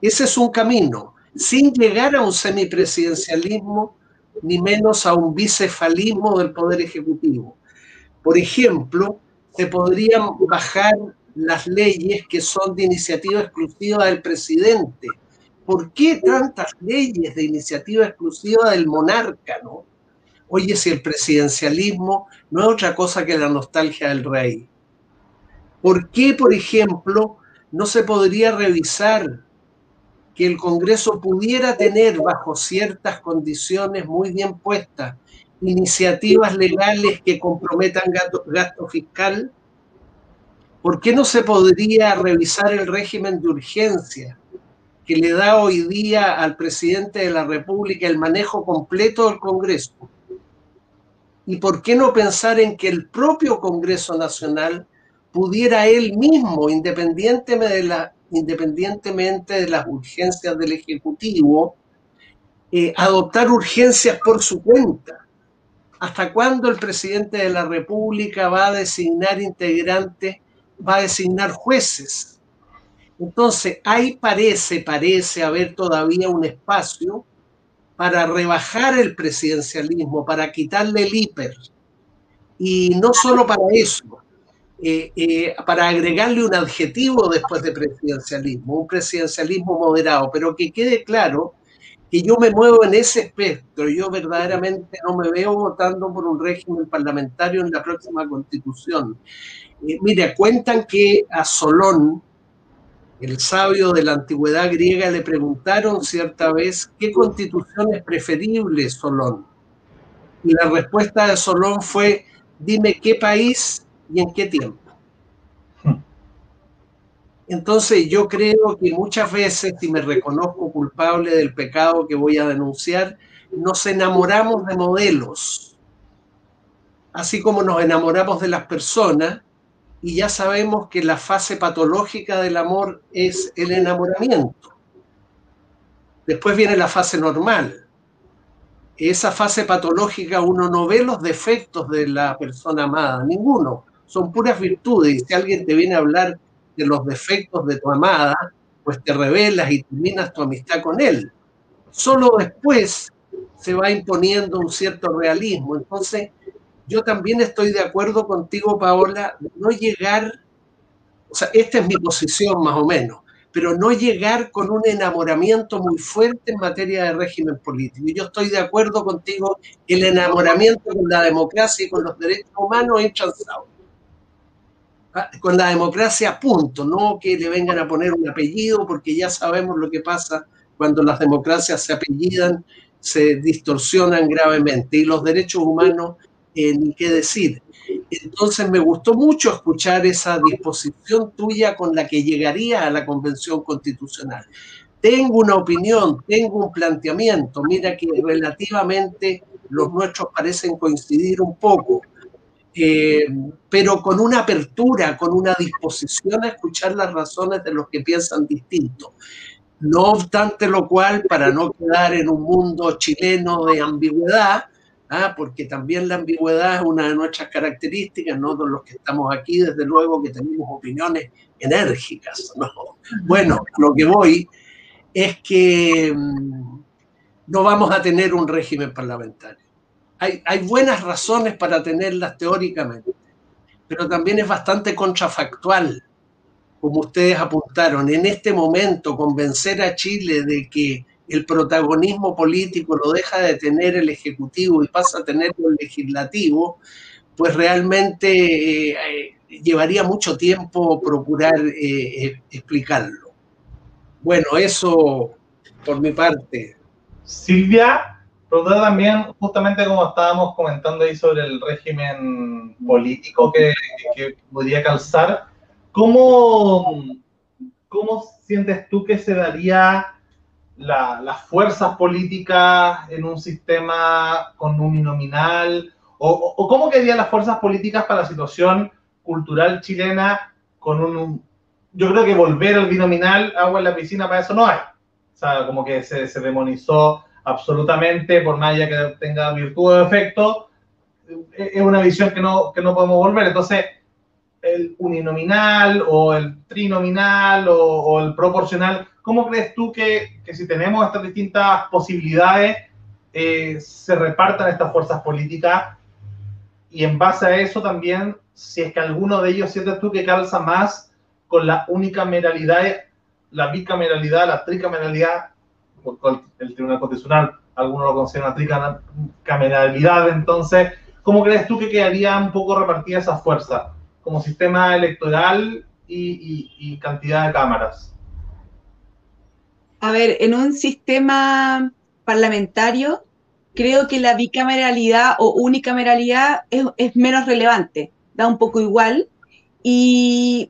Ese es un camino, sin llegar a un semipresidencialismo, ni menos a un bicefalismo del Poder Ejecutivo. Por ejemplo, se podrían bajar las leyes que son de iniciativa exclusiva del presidente. ¿Por qué tantas leyes de iniciativa exclusiva del monarca, no? Oye, si el presidencialismo no es otra cosa que la nostalgia del rey. ¿Por qué, por ejemplo, no se podría revisar que el Congreso pudiera tener bajo ciertas condiciones muy bien puestas iniciativas legales que comprometan gasto, gasto fiscal? ¿Por qué no se podría revisar el régimen de urgencia que le da hoy día al presidente de la República el manejo completo del Congreso? ¿Y por qué no pensar en que el propio Congreso Nacional pudiera él mismo, independientemente de, la, independientemente de las urgencias del Ejecutivo, eh, adoptar urgencias por su cuenta? ¿Hasta cuándo el presidente de la República va a designar integrantes va a designar jueces. Entonces, ahí parece, parece haber todavía un espacio para rebajar el presidencialismo, para quitarle el hiper. Y no solo para eso, eh, eh, para agregarle un adjetivo después de presidencialismo, un presidencialismo moderado, pero que quede claro que yo me muevo en ese espectro. Yo verdaderamente no me veo votando por un régimen parlamentario en la próxima constitución. Eh, mira, cuentan que a Solón, el sabio de la antigüedad griega, le preguntaron cierta vez qué constitución es preferible, Solón. Y la respuesta de Solón fue, dime qué país y en qué tiempo. Entonces yo creo que muchas veces, si me reconozco culpable del pecado que voy a denunciar, nos enamoramos de modelos, así como nos enamoramos de las personas, y ya sabemos que la fase patológica del amor es el enamoramiento. Después viene la fase normal. Esa fase patológica uno no ve los defectos de la persona amada, ninguno. Son puras virtudes. Y si alguien te viene a hablar de los defectos de tu amada, pues te revelas y terminas tu amistad con él. Solo después se va imponiendo un cierto realismo. Entonces, yo también estoy de acuerdo contigo, Paola, de no llegar, o sea, esta es mi posición más o menos, pero no llegar con un enamoramiento muy fuerte en materia de régimen político. Y yo estoy de acuerdo contigo, el enamoramiento con la democracia y con los derechos humanos es chanzado. Ah, con la democracia, punto, no que le vengan a poner un apellido, porque ya sabemos lo que pasa cuando las democracias se apellidan, se distorsionan gravemente. Y los derechos humanos eh, ni qué decir. Entonces me gustó mucho escuchar esa disposición tuya con la que llegaría a la Convención Constitucional. Tengo una opinión, tengo un planteamiento, mira que relativamente los nuestros parecen coincidir un poco, eh, pero con una apertura, con una disposición a escuchar las razones de los que piensan distinto. No obstante lo cual, para no quedar en un mundo chileno de ambigüedad, Ah, porque también la ambigüedad es una de nuestras características, no los que estamos aquí, desde luego que tenemos opiniones enérgicas. Bueno, lo que voy es que mm, no vamos a tener un régimen parlamentario. Hay, buenas razones para tenerlas teóricamente, pero también es bastante contrafactual, como ustedes apuntaron. En este momento, convencer a Chile de que el protagonismo político lo deja de tener el Ejecutivo y pasa a tenerlo el Legislativo, pues realmente eh, llevaría mucho tiempo procurar eh, explicarlo. Bueno, eso por mi parte. Silvia, preguntar también, justamente como estábamos comentando ahí sobre el régimen político que, que podría calzar, ¿cómo, ¿cómo sientes tú que se daría las fuerzas políticas en un sistema con un uninominal? O, o, cómo quedarían las fuerzas políticas para la situación cultural chilena con un... Yo creo que volver al binominal, agua en la piscina, para eso no hay. O sea, como que se, se demonizó absolutamente, por más allá que tenga virtud o efecto, es una visión que no, que no podemos volver. Entonces, el uninominal o el trinominal o, el proporcional, ¿cómo crees tú que, que, si tenemos estas distintas posibilidades, eh, se repartan estas fuerzas políticas? Y en base a eso también, si es que alguno de ellos sientes tú que calza más con la unicameralidad, la bicameralidad, la tricameralidad, el Tribunal Constitucional, algunos lo consideran una tricameralidad, entonces, ¿cómo crees tú que quedaría un poco repartida esa fuerza? como sistema electoral y, cantidad de cámaras? A ver, en un sistema parlamentario, creo que la bicameralidad o unicameralidad es, menos relevante, da un poco igual. Y,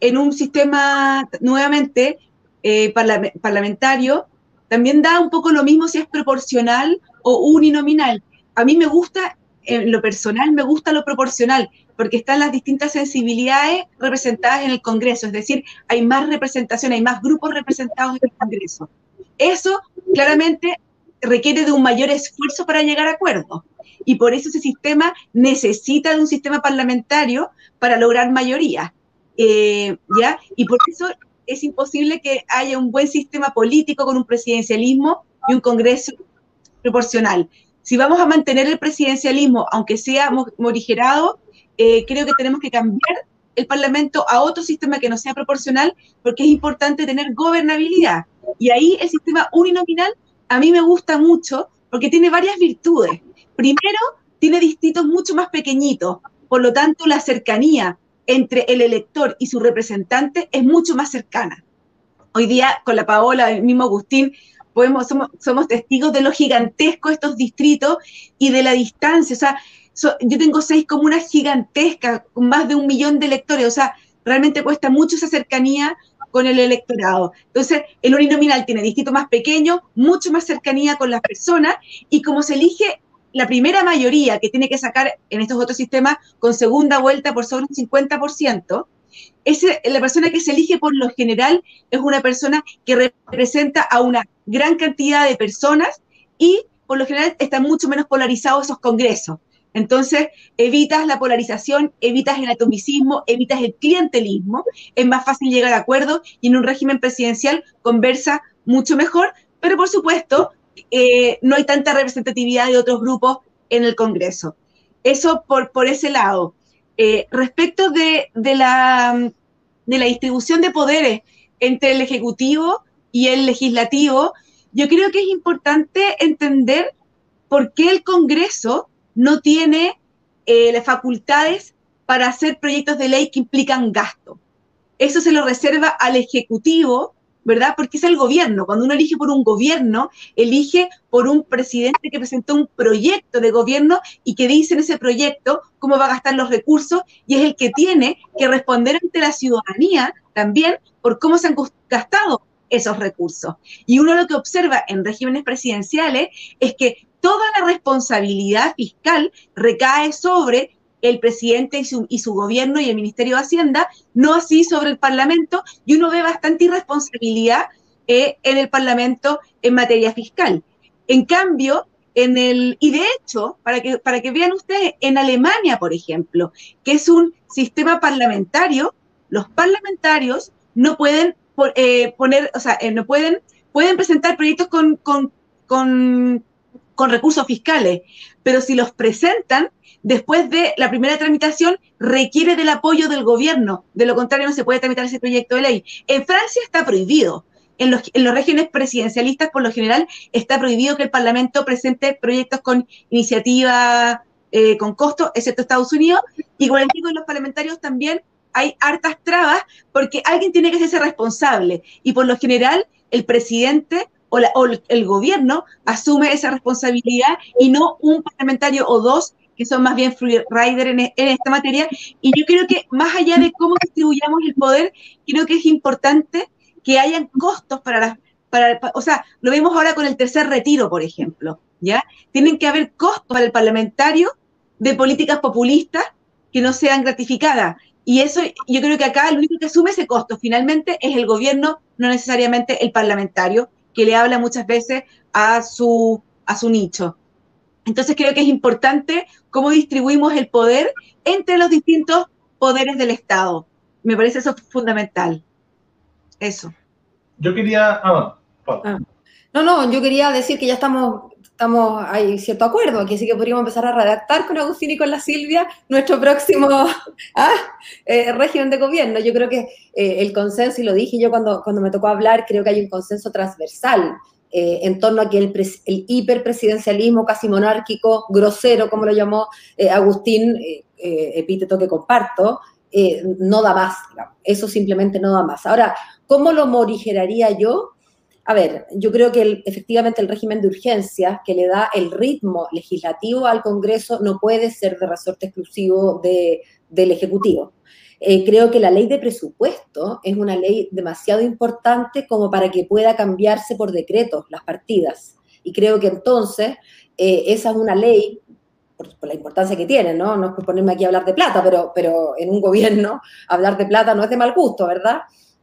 en un sistema, nuevamente, eh, parlamentario, también da un poco lo mismo si es proporcional o uninominal. A mí me gusta, en lo personal, me gusta lo proporcional, porque están las distintas sensibilidades representadas en el Congreso, es decir, hay más representación, hay más grupos representados en el Congreso. Eso claramente requiere de un mayor esfuerzo para llegar a acuerdos. Y por eso ese sistema necesita de un sistema parlamentario para lograr mayoría. Eh, ¿ya? Y por eso es imposible que haya un buen sistema político con un presidencialismo y un Congreso proporcional. Si vamos a mantener el presidencialismo, aunque sea morigerado, eh, creo que tenemos que cambiar el Parlamento a otro sistema que no sea proporcional, porque es importante tener gobernabilidad. Y ahí el sistema uninominal a mí me gusta mucho porque tiene varias virtudes. Primero, tiene distritos mucho más pequeñitos, por lo tanto la cercanía entre el elector y su representante es mucho más cercana. Hoy día con la Paola, el mismo Agustín, podemos, somos, testigos de lo gigantesco estos distritos y de la distancia. O sea, yo tengo seis comunas gigantescas, con más de un millón de electores, o sea, realmente cuesta mucho esa cercanía con el electorado. Entonces, el uninominal tiene distrito más pequeño, mucho más cercanía con las personas, y como se elige la primera mayoría que tiene que sacar en estos otros sistemas con segunda vuelta por sobre un 50%, ese, la persona que se elige por lo general es una persona que representa a una gran cantidad de personas y por lo general están mucho menos polarizados esos congresos. Entonces, evitas la polarización, evitas el atomicismo, evitas el clientelismo, es más fácil llegar a acuerdos y en un régimen presidencial conversa mucho mejor, pero por supuesto, eh, no hay tanta representatividad de otros grupos en el Congreso. Eso por, por ese lado. Eh, respecto de, la, de la distribución de poderes entre el Ejecutivo y el Legislativo, yo creo que es importante entender por qué el Congreso no tiene eh, las facultades para hacer proyectos de ley que implican gasto. Eso se lo reserva al Ejecutivo, ¿verdad? Porque es el gobierno. Cuando uno elige por un gobierno, elige por un presidente que presentó un proyecto de gobierno y que dice en ese proyecto cómo va a gastar los recursos y es el que tiene que responder ante la ciudadanía también por cómo se han gastado esos recursos. Y uno lo que observa en regímenes presidenciales es que toda la responsabilidad fiscal recae sobre el presidente y su, gobierno y el Ministerio de Hacienda, no así sobre el Parlamento, y uno ve bastante irresponsabilidad eh, en el Parlamento en materia fiscal. En cambio, en el, y de hecho, para que, para que vean ustedes, en Alemania, por ejemplo, que es un sistema parlamentario, los parlamentarios no pueden eh, poner, o sea, eh, no pueden, pueden presentar proyectos con con recursos fiscales, pero si los presentan después de la primera tramitación, requiere del apoyo del gobierno. De lo contrario, no se puede tramitar ese proyecto de ley. En Francia está prohibido. En los, en regímenes presidencialistas, por lo general, está prohibido que el Parlamento presente proyectos con iniciativa, eh, con costo, excepto Estados Unidos. Y con el en los parlamentarios también hay hartas trabas porque alguien tiene que ser responsable. Y por lo general, el presidente o, el gobierno asume esa responsabilidad y no un parlamentario o dos que son más bien freerider en, en esta materia. Y yo creo que más allá de cómo distribuyamos el poder, creo que es importante que hayan costos para las, para, o sea, lo vemos ahora con el tercer retiro, por ejemplo, ¿ya? Tienen que haber costos para el parlamentario de políticas populistas que no sean gratificadas. Y eso, yo creo que acá el único que asume ese costo finalmente es el gobierno, no necesariamente el parlamentario, que le habla muchas veces a su, a su nicho. Entonces creo que es importante cómo distribuimos el poder entre los distintos poderes del Estado. Me parece eso fundamental. Eso. Yo quería... Ah, ah. No, no, yo quería decir que ya estamos estamos, hay cierto acuerdo aquí, así que podríamos empezar a redactar con Agustín y con la Silvia nuestro próximo *laughs* ah, eh, régimen de gobierno. Yo creo que eh, el consenso, y lo dije yo cuando, cuando me tocó hablar, creo que hay un consenso transversal eh, en torno a que el, el, hiperpresidencialismo casi monárquico, grosero, como lo llamó Agustín, epíteto que comparto, no da más. Eso simplemente no da más. Ahora, ¿cómo lo morigeraría yo? A ver, yo creo que efectivamente el régimen de urgencia que le da el ritmo legislativo al Congreso no puede ser de resorte exclusivo del Ejecutivo. Eh, creo que la ley de presupuesto es una ley demasiado importante como para que pueda cambiarse por decreto las partidas. Y creo que entonces eh, esa es una ley, por, la importancia que tiene, ¿no? No es por ponerme aquí a hablar de plata, pero, pero en un gobierno hablar de plata no es de mal gusto, ¿verdad?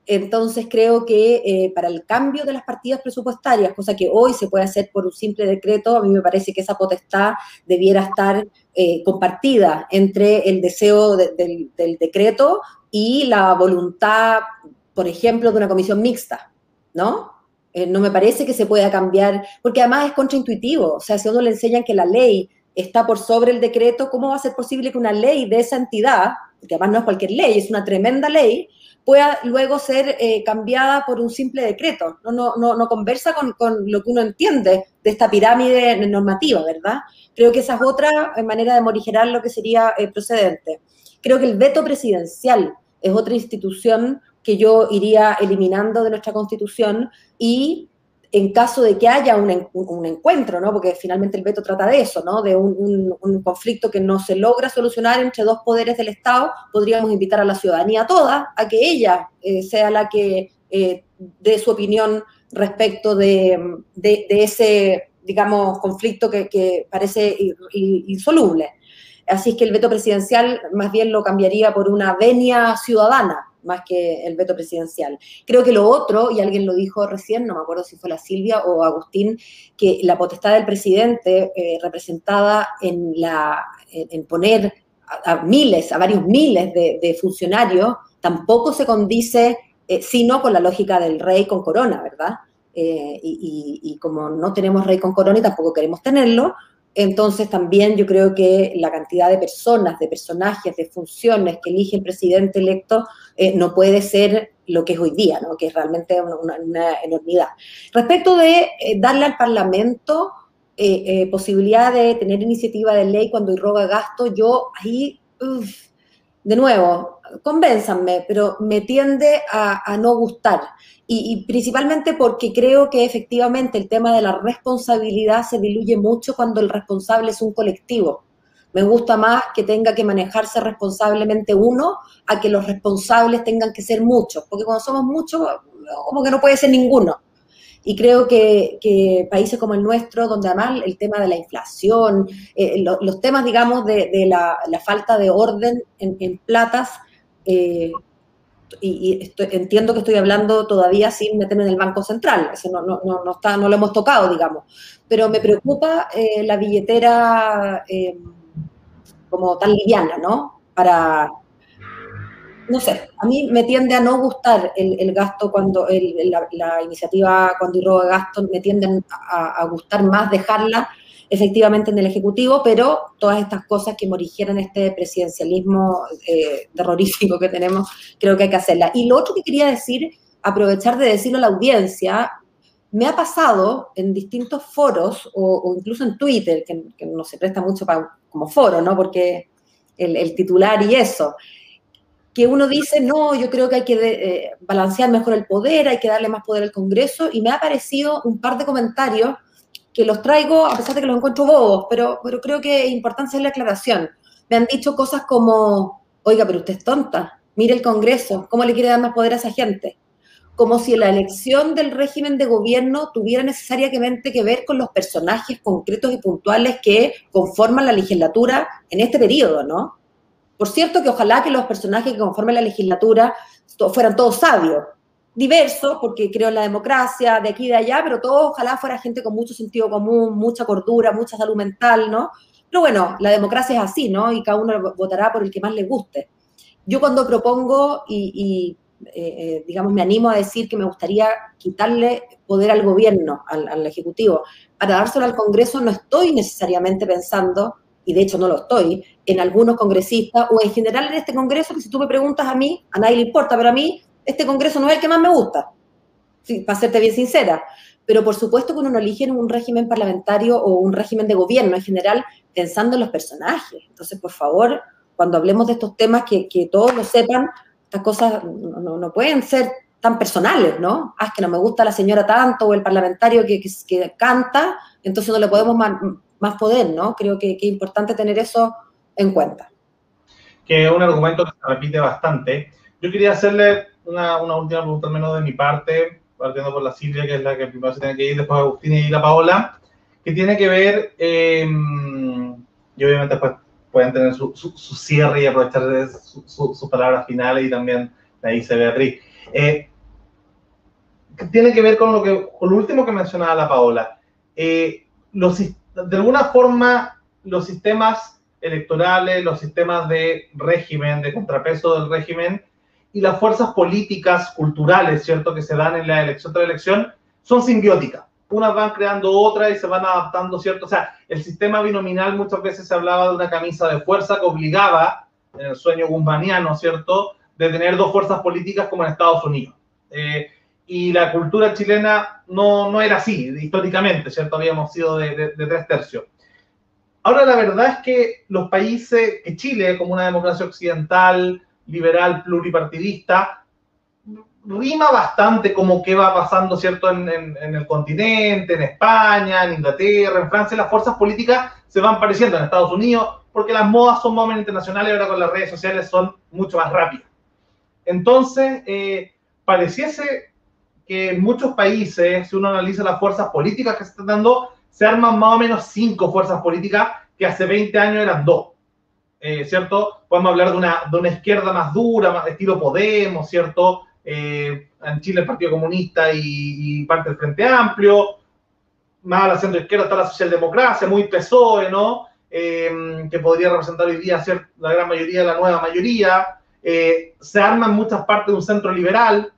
Entonces creo que eh, para el cambio de las partidas presupuestarias, cosa que hoy se puede hacer por un simple decreto, a mí me parece que esa potestad debiera estar eh, compartida entre el deseo del, decreto y la voluntad, por ejemplo, de una comisión mixta, ¿no? Eh, no me parece que se pueda cambiar, porque además es contraintuitivo, o sea, si a uno le enseñan que la ley está por sobre el decreto, ¿cómo va a ser posible que una ley de esa entidad, porque además no es cualquier ley, es una tremenda ley, pueda luego ser eh, cambiada por un simple decreto. No, no, no, no conversa con, con, lo que uno entiende de esta pirámide normativa, ¿verdad? Creo que esa es otra manera de morigerar lo que sería eh, procedente. Creo que el veto presidencial es otra institución que yo iría eliminando de nuestra constitución y en caso de que haya un, encuentro, ¿no? porque finalmente el veto trata de eso, ¿no? de un, conflicto que no se logra solucionar entre dos poderes del Estado, podríamos invitar a la ciudadanía toda a que ella eh, sea la que eh, dé su opinión respecto de, ese, digamos, conflicto que, parece insoluble. Así es que el veto presidencial más bien lo cambiaría por una venia ciudadana, más que el veto presidencial. Creo que lo otro, y alguien lo dijo recién, no me acuerdo si fue la Silvia o Agustín, que la potestad del presidente eh, representada en, la, en poner a, miles, a varios miles de, funcionarios, tampoco se condice eh, sino con la lógica del rey con corona, ¿verdad? Eh, y, y, como no tenemos rey con corona y tampoco queremos tenerlo, entonces también yo creo que la cantidad de personas, de personajes, de funciones que elige el presidente electo eh, no puede ser lo que es hoy día, ¿no? que es realmente una, enormidad. Respecto de eh, darle al Parlamento eh, posibilidad de tener iniciativa de ley cuando irroga gasto, yo ahí, de nuevo, convénzanme, pero me tiende a no gustar y, principalmente porque creo que efectivamente el tema de la responsabilidad se diluye mucho cuando el responsable es un colectivo. Me gusta más que tenga que manejarse responsablemente uno a que los responsables tengan que ser muchos, porque cuando somos muchos, como que no puede ser ninguno. Y creo que, países como el nuestro, donde además el tema de la inflación, eh, los temas, digamos, de, la, falta de orden en, en platas, eh, y, entiendo que estoy hablando todavía sin meterme en el Banco Central, eso no, no, no, está, no lo hemos tocado, digamos, pero me preocupa eh, la billetera eh, como tan liviana, ¿no? Para, no sé, a mí me tiende a no gustar el, gasto cuando, la, iniciativa cuando irroga gasto, me tiende a gustar más dejarla efectivamente en el Ejecutivo, pero todas estas cosas que morigieran este presidencialismo eh, terrorífico que tenemos, creo que hay que hacerlas. Y lo otro que quería decir, aprovechar de decirlo a la audiencia, me ha pasado en distintos foros o, incluso en Twitter, que, no se presta mucho para, como foro, ¿no? Porque el, titular y eso. que uno dice, no, yo creo que hay que eh, balancear mejor el poder, hay que darle más poder al Congreso, y me ha parecido un par de comentarios que los traigo, a pesar de que los encuentro bobos, pero, pero creo que es importante hacer la aclaración. Me han dicho cosas como, oiga, pero usted es tonta, mire el Congreso, ¿cómo le quiere dar más poder a esa gente? Como si la elección del régimen de gobierno tuviera necesariamente que ver con los personajes concretos y puntuales que conforman la legislatura en este periodo, ¿no? Por cierto, que ojalá que los personajes que conformen la legislatura fueran todos sabios, diversos, porque creo en la democracia, de aquí y de allá, pero todos ojalá fuera gente con mucho sentido común, mucha cordura, mucha salud mental, ¿no? Pero bueno, la democracia es así, ¿no? Y cada uno votará por el que más le guste. Yo cuando propongo y, eh, eh, digamos, me animo a decir que me gustaría quitarle poder al gobierno, al, al Ejecutivo, para dárselo al Congreso, no estoy necesariamente pensando y de hecho no lo estoy, en algunos congresistas o en general en este Congreso, que si tú me preguntas a mí, a nadie le importa, pero a mí este Congreso no es el que más me gusta, sí, para serte bien sincera. Pero por supuesto que uno no elige un régimen parlamentario o un régimen de gobierno en general pensando en los personajes. Entonces, por favor, cuando hablemos de estos temas, que, que todos lo sepan, estas cosas no, pueden ser tan personales, ¿no? Ah, es que no me gusta la señora tanto o el parlamentario que, que, que canta, entonces no le podemos más poder, ¿no? Creo que, es importante tener eso en cuenta. Que es un argumento que se repite bastante. Yo quería hacerle una, una última pregunta, al menos de mi parte, partiendo por la Silvia, que es la que primero se tiene que ir, después Agustín y la Paola, que tiene que ver, eh, y obviamente pues pueden tener su, su, cierre y aprovechar sus palabras finales y también la dice Beatriz. Eh, tiene que ver con lo, que, con lo último que mencionaba la Paola. Eh, los, de alguna forma los sistemas electorales, los sistemas de régimen, de contrapeso del régimen y las fuerzas políticas, culturales, ¿cierto?, que se dan en la elección tras elección, son simbióticas. Unas van creando otras y se van adaptando, ¿cierto? O sea, el sistema binominal muchas veces se hablaba de una camisa de fuerza que obligaba, en el sueño gumbaniano, ¿cierto?, de tener dos fuerzas políticas como en Estados Unidos. Eh, y la cultura chilena no, no era así, históricamente, ¿cierto? Habíamos sido de, de, tres tercios. Ahora la verdad es que los países, que Chile, como una democracia occidental, liberal, pluripartidista, rima bastante como qué va pasando, ¿cierto?, en, el continente, en España, en Inglaterra, en Francia, las fuerzas políticas se van pareciendo en Estados Unidos, porque las modas son más internacionales, ahora con las redes sociales son mucho más rápidas. Entonces, eh, pareciese que en muchos países, si uno analiza las fuerzas políticas que se están dando, se arman más o menos cinco fuerzas políticas que hace 20 años eran dos. Eh, ¿Cierto? Podemos hablar de una, de una izquierda más dura, más estilo Podemos, ¿cierto? Eh, en Chile el Partido Comunista y, parte del Frente Amplio. Más a la centro izquierda está la socialdemocracia, muy PSOE, ¿no? Eh, que podría representar hoy día la gran mayoría de la nueva mayoría. se arman muchas partes de un centro liberal,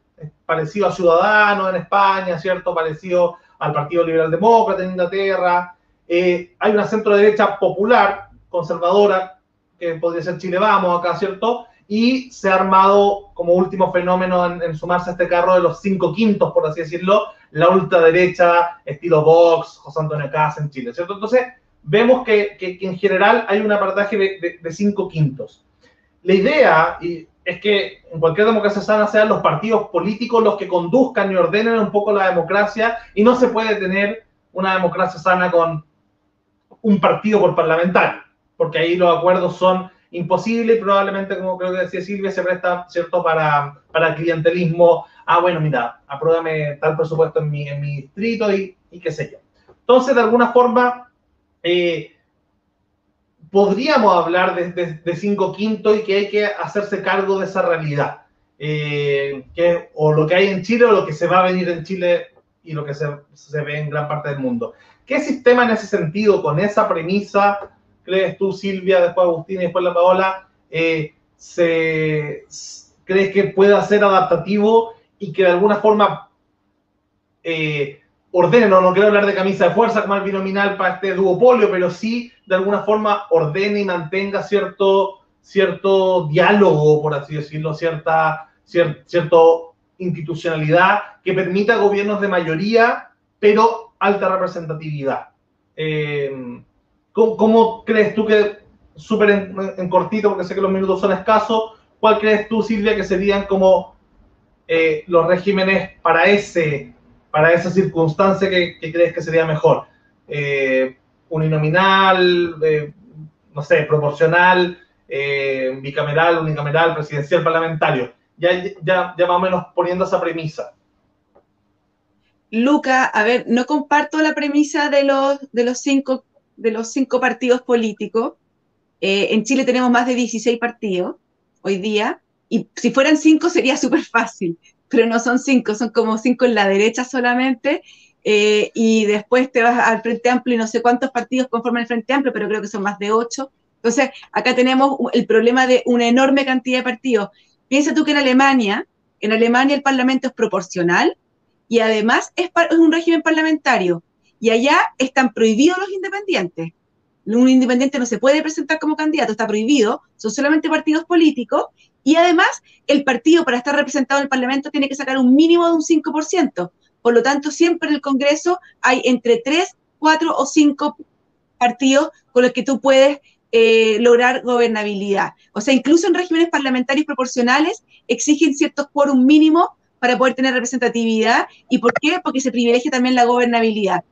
parecido a Ciudadanos en España, ¿cierto? Parecido al Partido Liberal Demócrata en Inglaterra. Hay una centro derecha popular, conservadora, que podría ser Chile Vamos acá, ¿cierto? Y se ha armado como último fenómeno en, sumarse a este carro de los cinco quintos, por así decirlo, la ultraderecha, estilo Vox, José Antonio Casa en Chile, ¿cierto? Entonces, vemos que, que, en general hay un apartaje de, de, cinco quintos. La idea, y es que en cualquier democracia sana sean los partidos políticos los que conduzcan y ordenen un poco la democracia y no se puede tener una democracia sana con un partido por parlamentario, porque ahí los acuerdos son imposibles y probablemente, como creo que decía Silvia, se presta, ¿cierto?, para, para clientelismo. Ah, bueno, mira, apruébame tal presupuesto en mi, en mi distrito y, y qué sé yo. Entonces, de alguna forma, eh, podríamos hablar de, de, de, cinco quintos y que hay que hacerse cargo de esa realidad. Eh, que, o lo que hay en Chile o lo que se va a venir en Chile y lo que se, se, ve en gran parte del mundo. ¿Qué sistema en ese sentido, con esa premisa, crees tú, Silvia, después Agustín y después la Paola, eh, se, crees que pueda ser adaptativo y que de alguna forma eh, ordene, no, no quiero hablar de camisa de fuerza como el binominal para este duopolio, pero sí de alguna forma ordene y mantenga cierto, cierto diálogo, por así decirlo, cierta, cier, cierto institucionalidad que permita gobiernos de mayoría, pero alta representatividad. Eh, ¿cómo, ¿cómo, crees tú que, súper en, en, cortito, porque sé que los minutos son escasos, ¿cuál crees tú, Silvia, que serían como eh, los regímenes para, ese, para esa circunstancia que, crees que sería mejor? Eh, uninominal, eh, no sé, proporcional, bicameral, unicameral, presidencial, parlamentario. Ya, ya, ya más o menos poniendo esa premisa. Luca, a ver, no comparto la premisa de los, de los, cinco, de los cinco partidos políticos. Eh, en Chile tenemos más de 16 partidos hoy día, y si fueran cinco sería *laughs* súper fácil, pero no son cinco, son como cinco en la derecha solamente, eh, y después te vas al Frente Amplio y no sé cuántos partidos conforman el Frente Amplio, pero creo que son más de ocho. Entonces, acá tenemos el problema de una enorme cantidad de partidos. Piensa tú que en Alemania, en Alemania el Parlamento es proporcional, y además es, un régimen parlamentario. Y allá están prohibidos los independientes. Un independiente no se puede presentar como candidato, está prohibido, son solamente partidos políticos y además el partido para estar representado en el Parlamento tiene que sacar un mínimo de un 5%. Por lo tanto, siempre en el Congreso hay entre 3, 4 o 5 partidos con los que tú puedes eh, lograr gobernabilidad. O sea, incluso en regímenes parlamentarios proporcionales exigen ciertos quórum mínimos para poder tener representatividad. ¿Y por qué? Porque se privilegia también la gobernabilidad.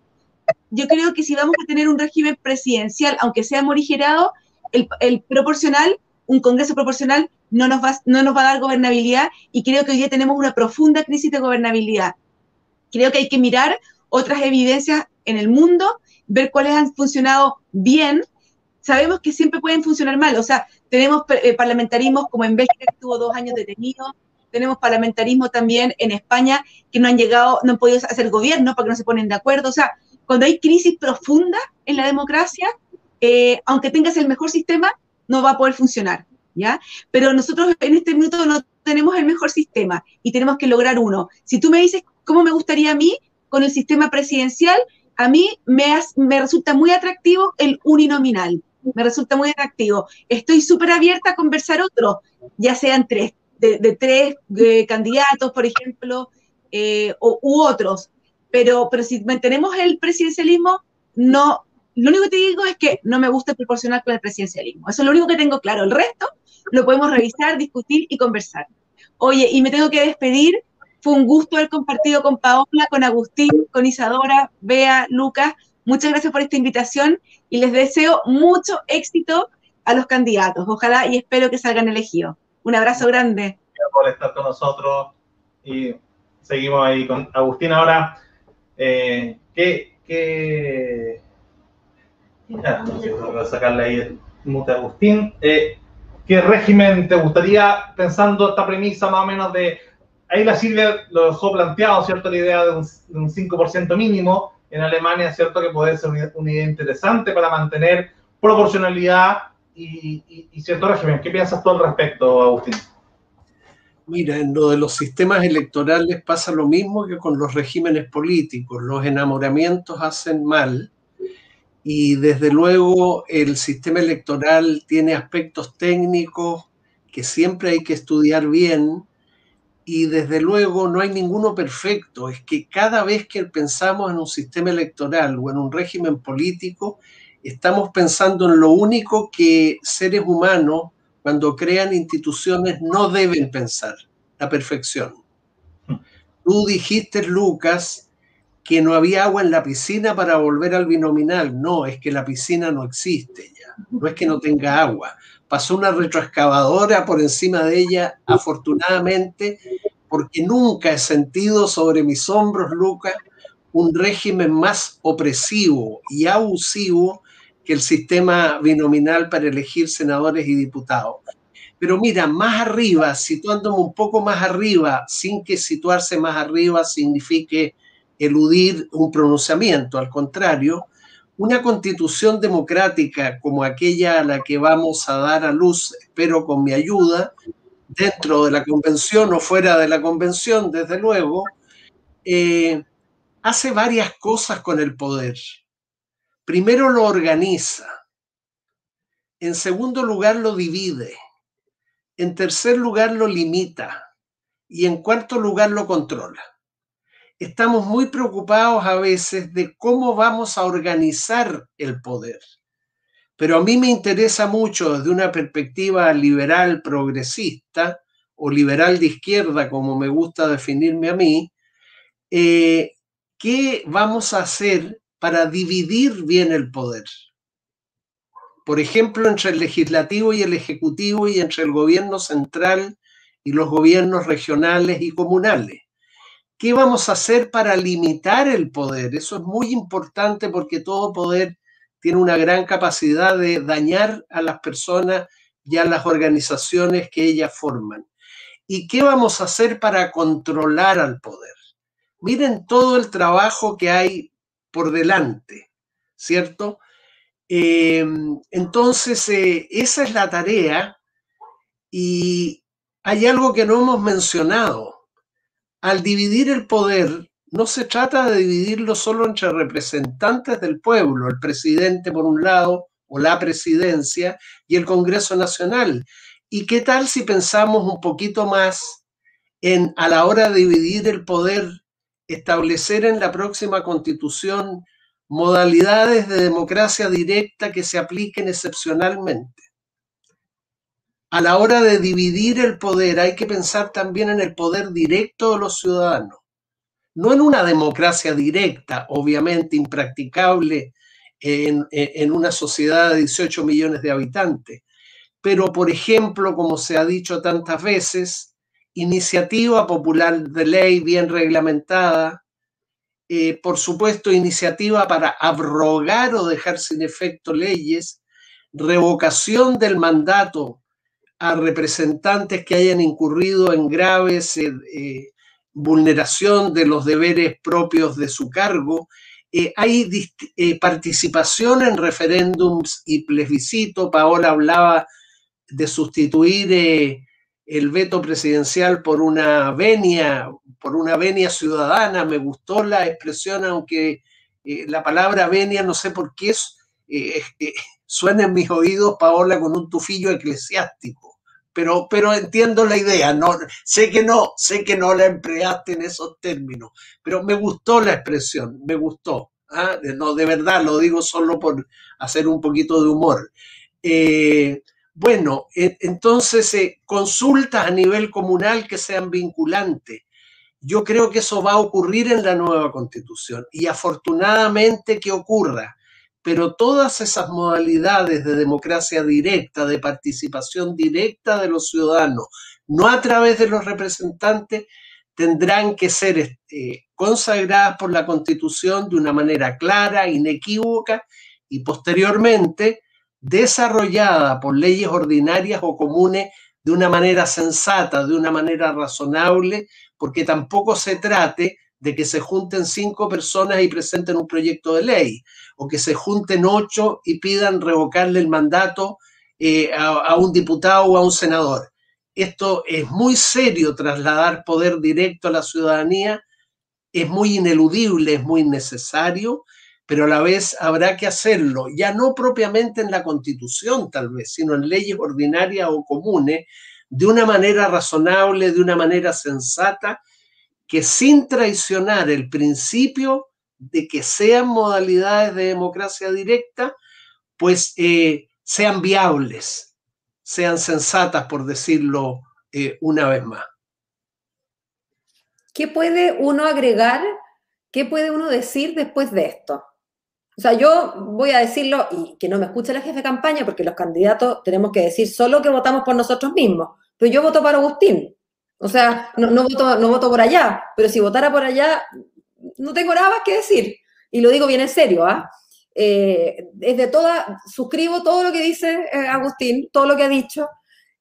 Yo creo que si vamos a tener un régimen presidencial, aunque sea morigerado, el, proporcional, un Congreso proporcional, no nos, va, no nos va a dar gobernabilidad y creo que hoy día tenemos una profunda crisis de gobernabilidad. Creo que hay que mirar otras evidencias en el mundo, ver cuáles han funcionado bien. Sabemos que siempre pueden funcionar mal, o sea, tenemos eh, parlamentarismos como en Bélgica que estuvo dos años detenido, tenemos parlamentarismo también en España que no han llegado, no han podido hacer gobierno porque no se ponen de acuerdo. O sea, cuando hay crisis profunda en la democracia, eh, aunque tengas el mejor sistema, no va a poder funcionar, ¿ya? Pero nosotros en este minuto no tenemos el mejor sistema y tenemos que lograr uno. Si tú me dices cómo me gustaría a mí con el sistema presidencial, a mí me, me resulta muy atractivo el uninominal, me resulta muy atractivo. Estoy súper abierta a conversar otro, ya sean tres, de, tres candidatos, por ejemplo, eh, u otros. Pero, pero si mantenemos el presidencialismo, no, lo único que te digo es que no me gusta proporcionar con el presidencialismo. Eso es lo único que tengo claro. El resto lo podemos revisar, discutir y conversar. Oye, y me tengo que despedir. Fue un gusto haber compartido con Paola, con Agustín, con Isadora, Bea, Lucas. Muchas gracias por esta invitación y les deseo mucho éxito a los candidatos. Ojalá y espero que salgan elegidos. Un abrazo grande. Gracias por estar con nosotros y seguimos ahí con Agustín. Ahora, eh, ¿qué, qué... voy a sacarle ahí el Agustín. Eh, ¿Qué régimen te gustaría, pensando esta premisa más o menos de... Ahí la Silvia lo dejó planteado, ¿cierto? La idea de un, de un 5% mínimo en Alemania, ¿cierto? Que puede ser una idea interesante para mantener proporcionalidad y, cierto régimen. ¿Qué piensas tú al respecto, Agustín? Mira, en lo de los sistemas electorales pasa lo mismo que con los regímenes políticos. Los enamoramientos hacen mal y desde luego el sistema electoral tiene aspectos técnicos que siempre hay que estudiar bien y desde luego no hay ninguno perfecto. Es que cada vez que pensamos en un sistema electoral o en un régimen político, estamos pensando en lo único que seres humanos, cuando crean instituciones, no deben pensar, la perfección. Tú dijiste, Lucas, que no había agua en la piscina para volver al binominal. No, es que la piscina no existe ya. No es que no tenga agua. Pasó una retroexcavadora por encima de ella, afortunadamente, porque nunca he sentido sobre mis hombros, Lucas, un régimen más opresivo y abusivo que el sistema binominal para elegir senadores y diputados. Pero mira, más arriba, situándome un poco más arriba, sin que situarse más arriba signifique eludir un pronunciamiento, al contrario, una constitución democrática como aquella a la que vamos a dar a luz, espero con mi ayuda, dentro de la convención o fuera de la convención, desde luego, eh, hace varias cosas con el poder. Primero lo organiza. En segundo lugar lo divide. En tercer lugar lo limita. Y en cuarto lugar lo controla. Estamos muy preocupados a veces de cómo vamos a organizar el poder. pero a mí me interesa mucho desde una perspectiva liberal progresista o liberal de izquierda, como me gusta definirme a mí, eh, ¿qué vamos a hacer para dividir bien el poder? Por ejemplo, entre el legislativo y el ejecutivo y entre el gobierno central y los gobiernos regionales y comunales. ¿Qué vamos a hacer para limitar el poder? Eso es muy importante porque todo poder tiene una gran capacidad de dañar a las personas y a las organizaciones que ellas forman. ¿Y qué vamos a hacer para controlar al poder? Miren todo el trabajo que hay por delante, ¿cierto? Em, entonces, eh, esa es la tarea y hay algo que no hemos mencionado. Al dividir el poder, no se trata de dividirlo solo entre representantes del pueblo, el presidente por un lado o la presidencia y el Congreso Nacional. ¿Y qué tal si pensamos un poquito más en, a la hora de dividir el poder, establecer en la próxima constitución modalidades de democracia directa que se apliquen excepcionalmente? A la hora de dividir el poder hay que pensar también en el poder directo de los ciudadanos no en una democracia directa, obviamente impracticable en, una sociedad de 18 millones de habitantes, pero por ejemplo, como se ha dicho tantas veces, iniciativa popular de ley bien reglamentada, eh, por supuesto, iniciativa para abrogar o dejar sin efecto leyes, revocación del mandato a representantes que hayan incurrido en graves eh, eh, vulneración de los deberes propios de su cargo. Eh, hay participación en referéndums y plebiscito. Paola hablaba de sustituir el veto presidencial por una venia, por una venia ciudadana. Me gustó la expresión, aunque la palabra venia no sé por qué suena en mis oídos, Paola, con un tufillo eclesiástico pero, pero entiendo la idea. No, sé que no, sé que no la empleaste en esos términos, pero me gustó la expresión, me gustó. ¿ah? No, de verdad, lo digo solo por hacer un poquito de humor. Eh, bueno, e, entonces eh, consultas a nivel comunal que sean vinculantes. Yo creo que eso va a ocurrir en la nueva constitución y afortunadamente que ocurra pero todas esas modalidades de democracia directa, de participación directa de los ciudadanos, no a través de los representantes, tendrán que ser este, consagradas por la Constitución de una manera clara, inequívoca y posteriormente desarrollada por leyes ordinarias o comunes de una manera sensata, de una manera razonable, porque tampoco se trate de que se junten cinco personas y presenten un proyecto de ley, o que se junten ocho y pidan revocarle el mandato eh, a, un diputado o a un senador. Esto es muy serio, trasladar poder directo a la ciudadanía, es muy ineludible, es muy necesario, pero a la vez habrá que hacerlo, ya no propiamente en la constitución tal vez, sino en leyes ordinarias o comunes, de una manera razonable, de una manera sensata, que sin traicionar el principio de que sean modalidades de democracia directa, pues eh, sean viables, sean sensatas, por decirlo eh, una vez más. ¿Qué puede uno agregar? ¿Qué puede uno decir después de esto? O sea, yo voy a decirlo y que no me escuche la jefe de campaña porque los candidatos tenemos que decir solo que votamos por nosotros mismos. Pero yo voto para Agustín. O sea, no, no, voto, no voto por allá, pero si votara por allá, no tengo nada más que decir. Y lo digo bien en serio, ¿ah? Eh, de toda, suscribo todo lo que dice eh, Agustín, todo lo que ha dicho.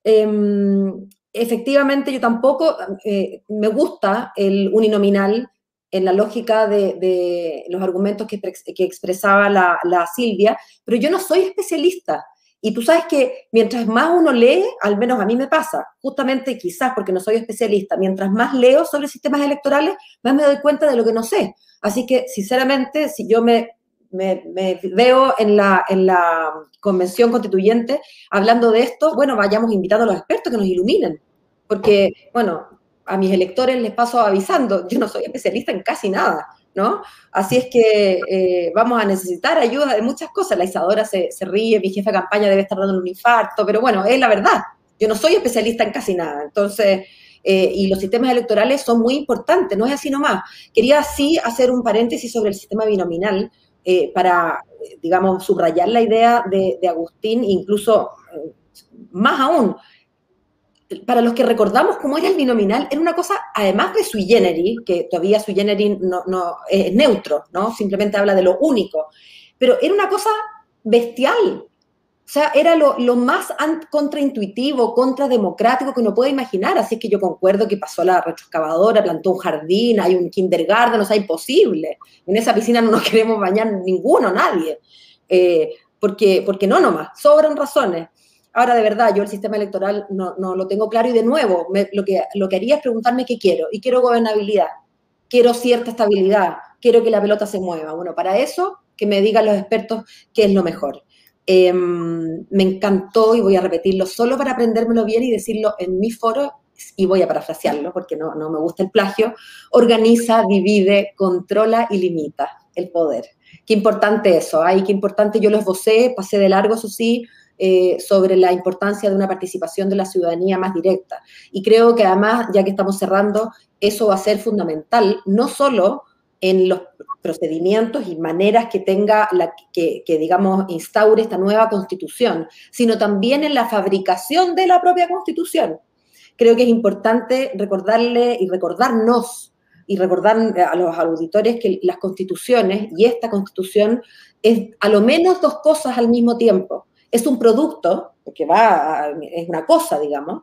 Em, efectivamente, yo tampoco eh, me gusta el uninominal en la lógica de, los argumentos que, expresaba la, Silvia, pero yo no soy especialista. Y tú sabes que mientras más uno lee, al menos a mí me pasa, justamente quizás porque no soy especialista, mientras más leo sobre sistemas electorales, más me doy cuenta de lo que no sé. Así que, sinceramente, si yo me, veo en la, en la convención constituyente hablando de esto, bueno, vayamos invitando a los expertos que nos iluminen. Porque, bueno, a mis electores les paso avisando, yo no soy especialista en casi nada. ¿no? Así es que eh, vamos a necesitar ayuda de muchas cosas. La Isadora se, ríe, mi jefa de campaña debe estar dando un infarto, pero bueno, es la verdad. Yo no soy especialista en casi nada, entonces, eh, y los sistemas electorales son muy importantes, no es así nomás. Quería sí hacer un paréntesis sobre el sistema binominal eh, para, digamos, subrayar la idea de, de Agustín, incluso más aún, para los que recordamos cómo era el binominal, era una cosa, además de sui generis, que todavía sui generis no, no, es neutro, ¿no? Simplemente habla de lo único, pero era una cosa bestial. O sea, era lo, lo más contraintuitivo, contrademocrático que uno puede imaginar. Así que yo concuerdo que pasó la retroexcavadora, plantó un jardín, hay un kindergarten, o sea, imposible. En esa piscina no nos queremos bañar ninguno, nadie. Eh, porque, porque no nomás, sobran razones. Ahora, de verdad, yo el sistema electoral no, lo tengo claro y de nuevo, lo, que, lo que haría es preguntarme qué quiero. Y quiero gobernabilidad, quiero cierta estabilidad, quiero que la pelota se mueva. Bueno, para eso, que me digan los expertos qué es lo mejor. Em, me encantó y voy a repetirlo solo para aprendérmelo bien y decirlo en mi foro y voy a parafrasearlo porque no, no me gusta el plagio, organiza, divide, controla y limita el poder. Qué importante eso, ay, qué importante, yo lo esbocé, pasé de largo, eso sí, eh, sobre la importancia de una participación de la ciudadanía más directa. Y creo que además, ya que estamos cerrando, eso va a ser fundamental, no solo en los procedimientos y maneras que tenga, que, que, digamos, instaure esta nueva constitución, sino también en la fabricación de la propia constitución. Creo que es importante recordarle y recordarnos y recordar a los auditores que las constituciones y esta constitución es a lo menos dos cosas al mismo tiempo es un producto, que va, es una cosa, digamos,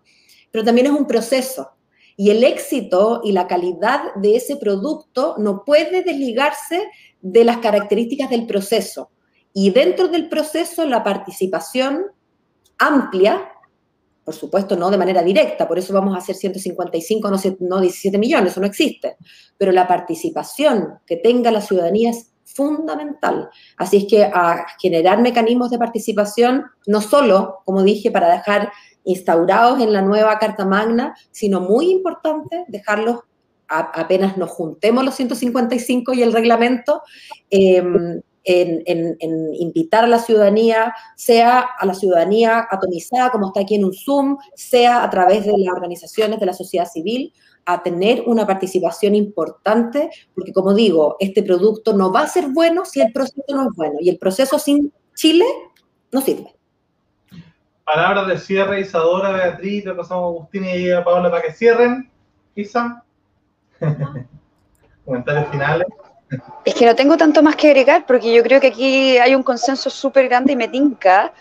pero también es un proceso. Y el éxito y la calidad de ese producto no puede desligarse de las características del proceso. Y dentro del proceso, la participación amplia, por supuesto no de manera directa, por eso vamos a hacer 155, no, no 17 millones, eso no existe, pero la participación que tenga la ciudadanía es fundamental. Así es que a generar mecanismos de participación, no solo, como dije, para dejar instaurados en la nueva Carta Magna, sino muy importante dejarlos apenas nos juntemos los 155 y el reglamento, em, en, invitar a la ciudadanía, sea a la ciudadanía atomizada, como está aquí en un Zoom, sea a través de las organizaciones de la sociedad civil, a tener una participación importante, porque como digo, este producto no va a ser bueno si el proceso no es bueno, y el proceso sin Chile no sirve. Palabras de cierre, Isadora, Beatriz, le pasamos a Agustín y a Paola para que cierren. Isa. *laughs* Comentarios finales. Es que no tengo tanto más que agregar porque yo creo que aquí hay un consenso súper grande y me tinca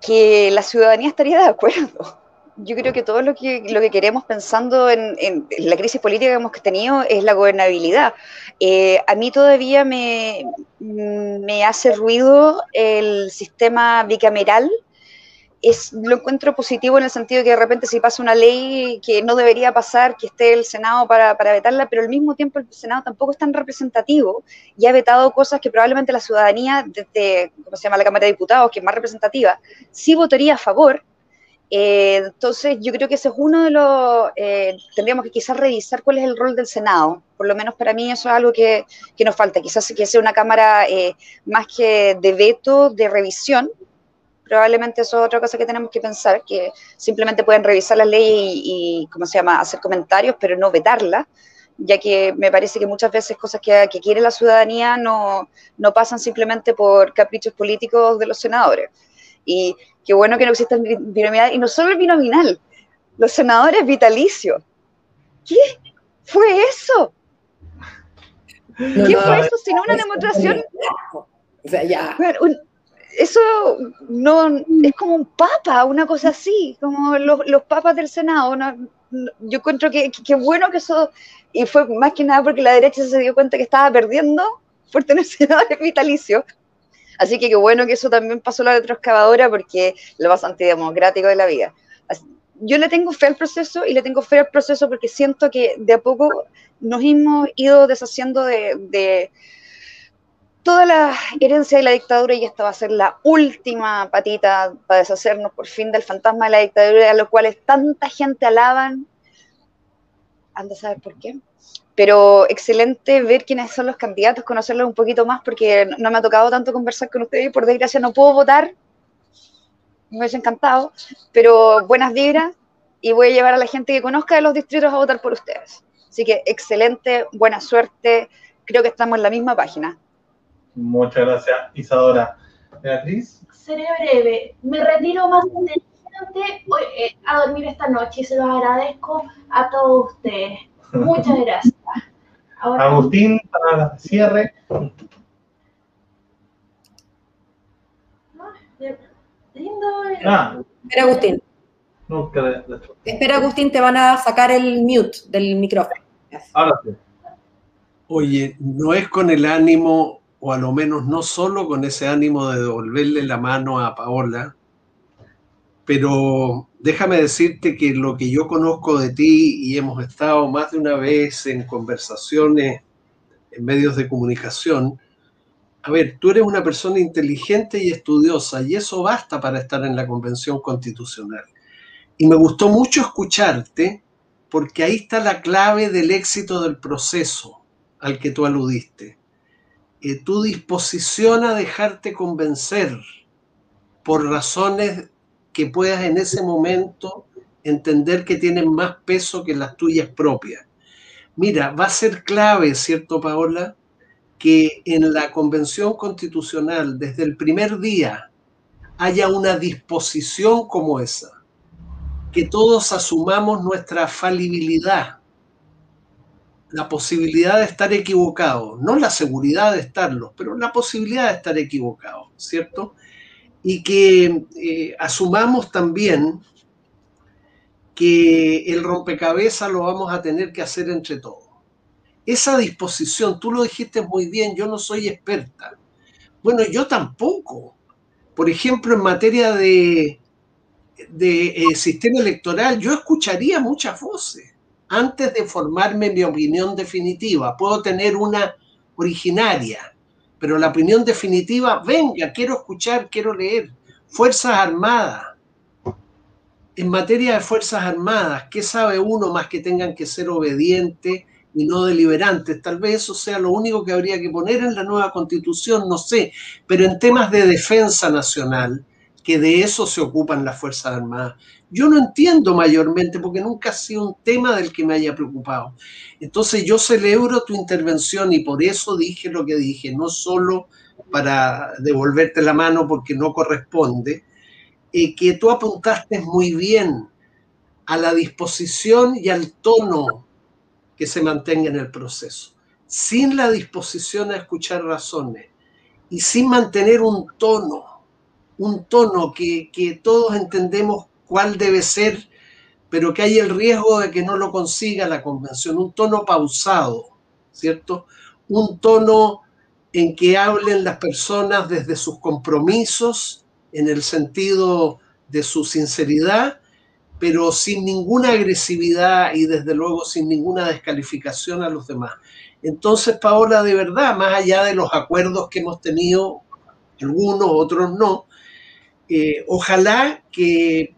que la ciudadanía estaría de acuerdo yo creo que todo lo que, lo que queremos pensando en, la crisis política que hemos tenido es la gobernabilidad. Eh, a mí todavía me, me, hace ruido el sistema bicameral. Lo encuentro positivo en el sentido de que de repente si pasa una ley que no debería pasar, que esté el Senado para, para vetarla, pero al mismo tiempo el Senado tampoco es tan representativo y ha vetado cosas que probablemente la ciudadanía, desde, ¿cómo se llama?, la Cámara de Diputados, que es más representativa, sí votaría a favor, eh, entonces, yo creo que ese es uno de los, eh, tendríamos que quizás revisar cuál es el rol del Senado. Por lo menos para mí eso es algo que, que nos falta. Quizás que sea una Cámara eh, más que de veto, de revisión. Probablemente eso es otra cosa que tenemos que pensar, que simplemente pueden revisar la ley y, ¿cómo se llama?, hacer comentarios, pero no vetarla, ya que me parece que muchas veces cosas que, que quiere la ciudadanía no, no pasan simplemente por caprichos políticos de los senadores. Y qué bueno que no exista el binominal, y no solo el binominal, los senadores vitalicios. ¿Qué fue eso? ¿Qué fue eso? Sino una demostración. O sea, ya. eso no es como un papa, una cosa así, como los, papas del Senado. yo encuentro que, que, bueno que eso, y fue más que nada porque la derecha se dio cuenta que estaba perdiendo por tener senadores vitalicios, Así que qué bueno que eso también pasó la retroexcavadora porque lo más antidemocrático de la vida. Yo le tengo fe al proceso y le tengo fe al proceso porque siento que de a poco nos hemos ido deshaciendo de, toda la herencia de la dictadura y esta va a ser la última patita para deshacernos por fin del fantasma de la dictadura, a lo cual tanta gente alaban anda a saber por qué. Pero excelente ver quiénes son los candidatos, conocerlos un poquito más, porque no me ha tocado tanto conversar con ustedes. Por desgracia, no puedo votar. Me hubiese encantado. Pero buenas vibras y voy a llevar a la gente que conozca de los distritos a votar por ustedes. Así que excelente, buena suerte. Creo que estamos en la misma página. Muchas gracias, Isadora. Beatriz. Seré breve. Me retiro más inteligente eh, a dormir esta noche y se los agradezco a todos ustedes. Muchas gracias. Agustín, para el cierre. Lindo. Ah. Espera, Agustín. Espera, Agustín, te van a sacar el mute del micrófono. Ahora sí. Oye, no es con el ánimo, o a lo menos no solo con ese ánimo de devolverle la mano a Paola, pero déjame decirte que lo que yo conozco de ti y hemos estado más de una vez en conversaciones en medios de comunicación, a ver, tú eres una persona inteligente y estudiosa y eso basta para estar en la Convención Constitucional. Y me gustó mucho escucharte porque ahí está la clave del éxito del proceso al que tú aludiste. Eh, tu disposición a dejarte convencer por razones que puedas en ese momento entender que tienen más peso que las tuyas propias. Mira, va a ser clave, ¿cierto, Paola? Que en la Convención Constitucional, desde el primer día, haya una disposición como esa que todos asumamos nuestra falibilidad, la posibilidad de estar equivocados, no la seguridad de estarlo, pero la posibilidad de estar equivocados, ¿cierto? Y que eh, asumamos también que el rompecabezas lo vamos a tener que hacer entre todos. Esa disposición, tú lo dijiste muy bien, yo no soy experta. Bueno, yo tampoco. Por ejemplo, en materia de de eh, sistema electoral, yo escucharía muchas voces antes de formarme mi opinión definitiva. Puedo tener una originaria, pero la opinión definitiva, venga, quiero escuchar, quiero leer. Fuerzas Armadas. En materia de Fuerzas Armadas, ¿qué sabe uno más que tengan que ser obedientes y no deliberantes? Tal vez eso sea lo único que habría que poner en la nueva constitución, no sé, pero en temas de defensa nacional, que de eso se ocupan las Fuerzas Armadas. Yo no entiendo mayormente porque nunca ha sido un tema del que me haya preocupado. Entonces yo celebro tu intervención y por eso dije lo que dije, no solo para devolverte la mano porque no corresponde, eh, que tú apuntaste muy bien a la disposición y al tono que se mantenga en el proceso. Sin la disposición a escuchar razones y sin mantener un tono un tono que, todos entendemos cuál debe ser, pero que hay el riesgo de que no lo consiga la convención, un tono pausado, ¿cierto? Un tono en que hablen las personas desde sus compromisos, en el sentido de su sinceridad, pero sin ninguna agresividad y desde luego sin ninguna descalificación a los demás. Entonces, Paola, de verdad, más allá de los acuerdos que hemos tenido, algunos, otros no, eh, ojalá que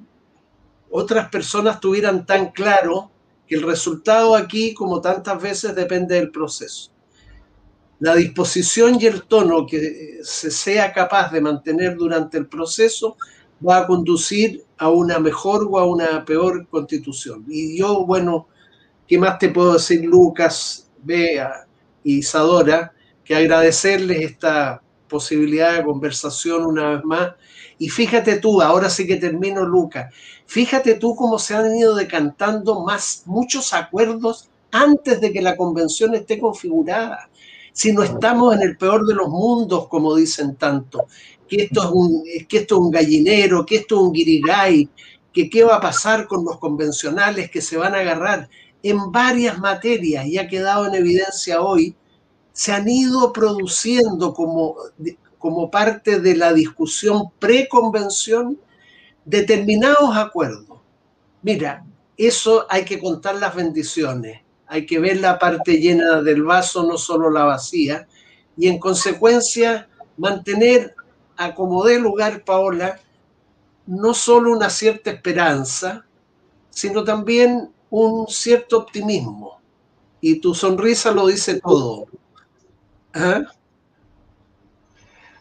otras personas tuvieran tan claro que el resultado aquí, como tantas veces, depende del proceso. La disposición y el tono que se sea capaz de mantener durante el proceso va a conducir a una mejor o a una peor constitución. Y yo, bueno, ¿qué más te puedo decir, Lucas, Bea y Isadora? Que agradecerles esta posibilidad de conversación una vez más y fíjate tú, ahora sí que termino, Luca, fíjate tú cómo se han ido decantando más muchos acuerdos antes de que la convención esté configurada. Si no estamos en el peor de los mundos, como dicen tanto, que esto es un, que esto es un gallinero, que esto es un guirigay, que qué va a pasar con los convencionales que se van a agarrar en varias materias, y ha quedado en evidencia hoy, se han ido produciendo como como parte de la discusión preconvención determinados acuerdos. Mira, eso hay que contar las bendiciones, hay que ver la parte llena del vaso, no solo la vacía, y en consecuencia mantener a como dé lugar, Paola, no solo una cierta esperanza, sino también un cierto optimismo. Y tu sonrisa lo dice todo. ¿Ah?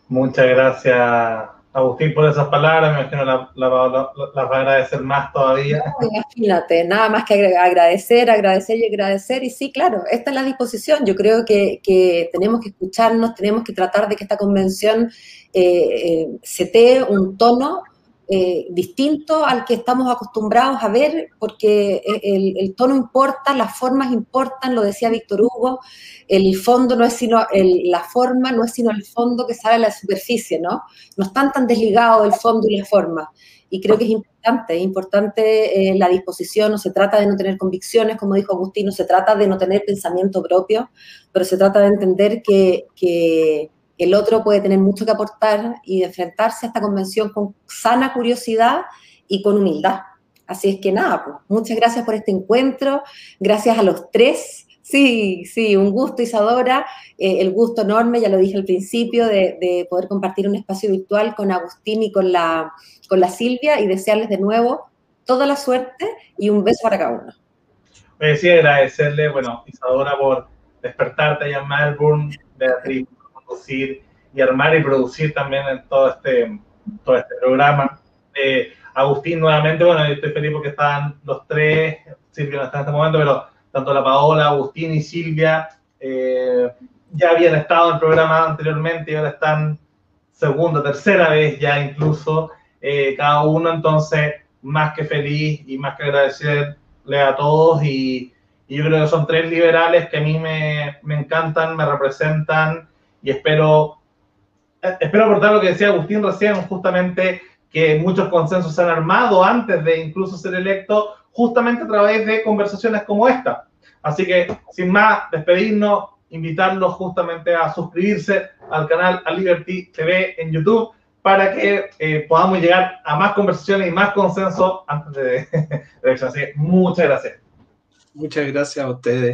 Muchas gracias, Agustín, por esas palabras. Me imagino las la, va a agradecer más todavía. imagínate, nada más que agradecer, agradecer y agradecer. Y sí, claro, esta es la disposición. Yo creo que, que tenemos que escucharnos, tenemos que tratar de que esta convención eh, eh, se un tono eh, distinto al que estamos acostumbrados a ver, porque el, tono importa, las formas importan, lo decía Víctor Hugo, el fondo no es sino, la forma no es sino el fondo que sale a la superficie, ¿no? No están tan desligados el fondo y la forma. Y creo que es importante, importante eh, la disposición, no se trata de no tener convicciones, como dijo Agustín, no se trata de no tener pensamiento propio, pero se trata de entender que, que el otro puede tener mucho que aportar y enfrentarse a esta convención con sana curiosidad y con humildad. Así es que nada, pues, muchas gracias por este encuentro, gracias a los tres. Sí, sí, un gusto, Isadora, eh, el gusto enorme, ya lo dije al principio, de, poder compartir un espacio virtual con Agustín y con la, con la Silvia y desearles de nuevo toda la suerte y un beso para cada uno. Me sí, agradecerle, bueno, Isadora, por despertarte allá en Melbourne, Beatriz, producir y armar y producir también en todo este, todo este programa. Eh, Agustín, nuevamente, bueno, estoy feliz porque están los tres, Silvia no está en este momento, pero tanto la Paola, Agustín y Silvia eh, ya habían estado en el programa anteriormente y ahora están segunda, tercera vez ya incluso, eh, cada uno, entonces, más que feliz y más que agradecerle a todos y, y yo creo que son tres liberales que a mí me, me encantan, me representan y espero, espero aportar lo que decía Agustín recién, justamente que muchos consensos se han armado antes de incluso ser electo, justamente a través de conversaciones como esta. Así que, sin más, despedirnos, invitarlos justamente a suscribirse al canal a Liberty TV en YouTube para que eh, podamos llegar a más conversaciones y más consenso antes de, *laughs* de Así que muchas gracias. Muchas gracias a ustedes.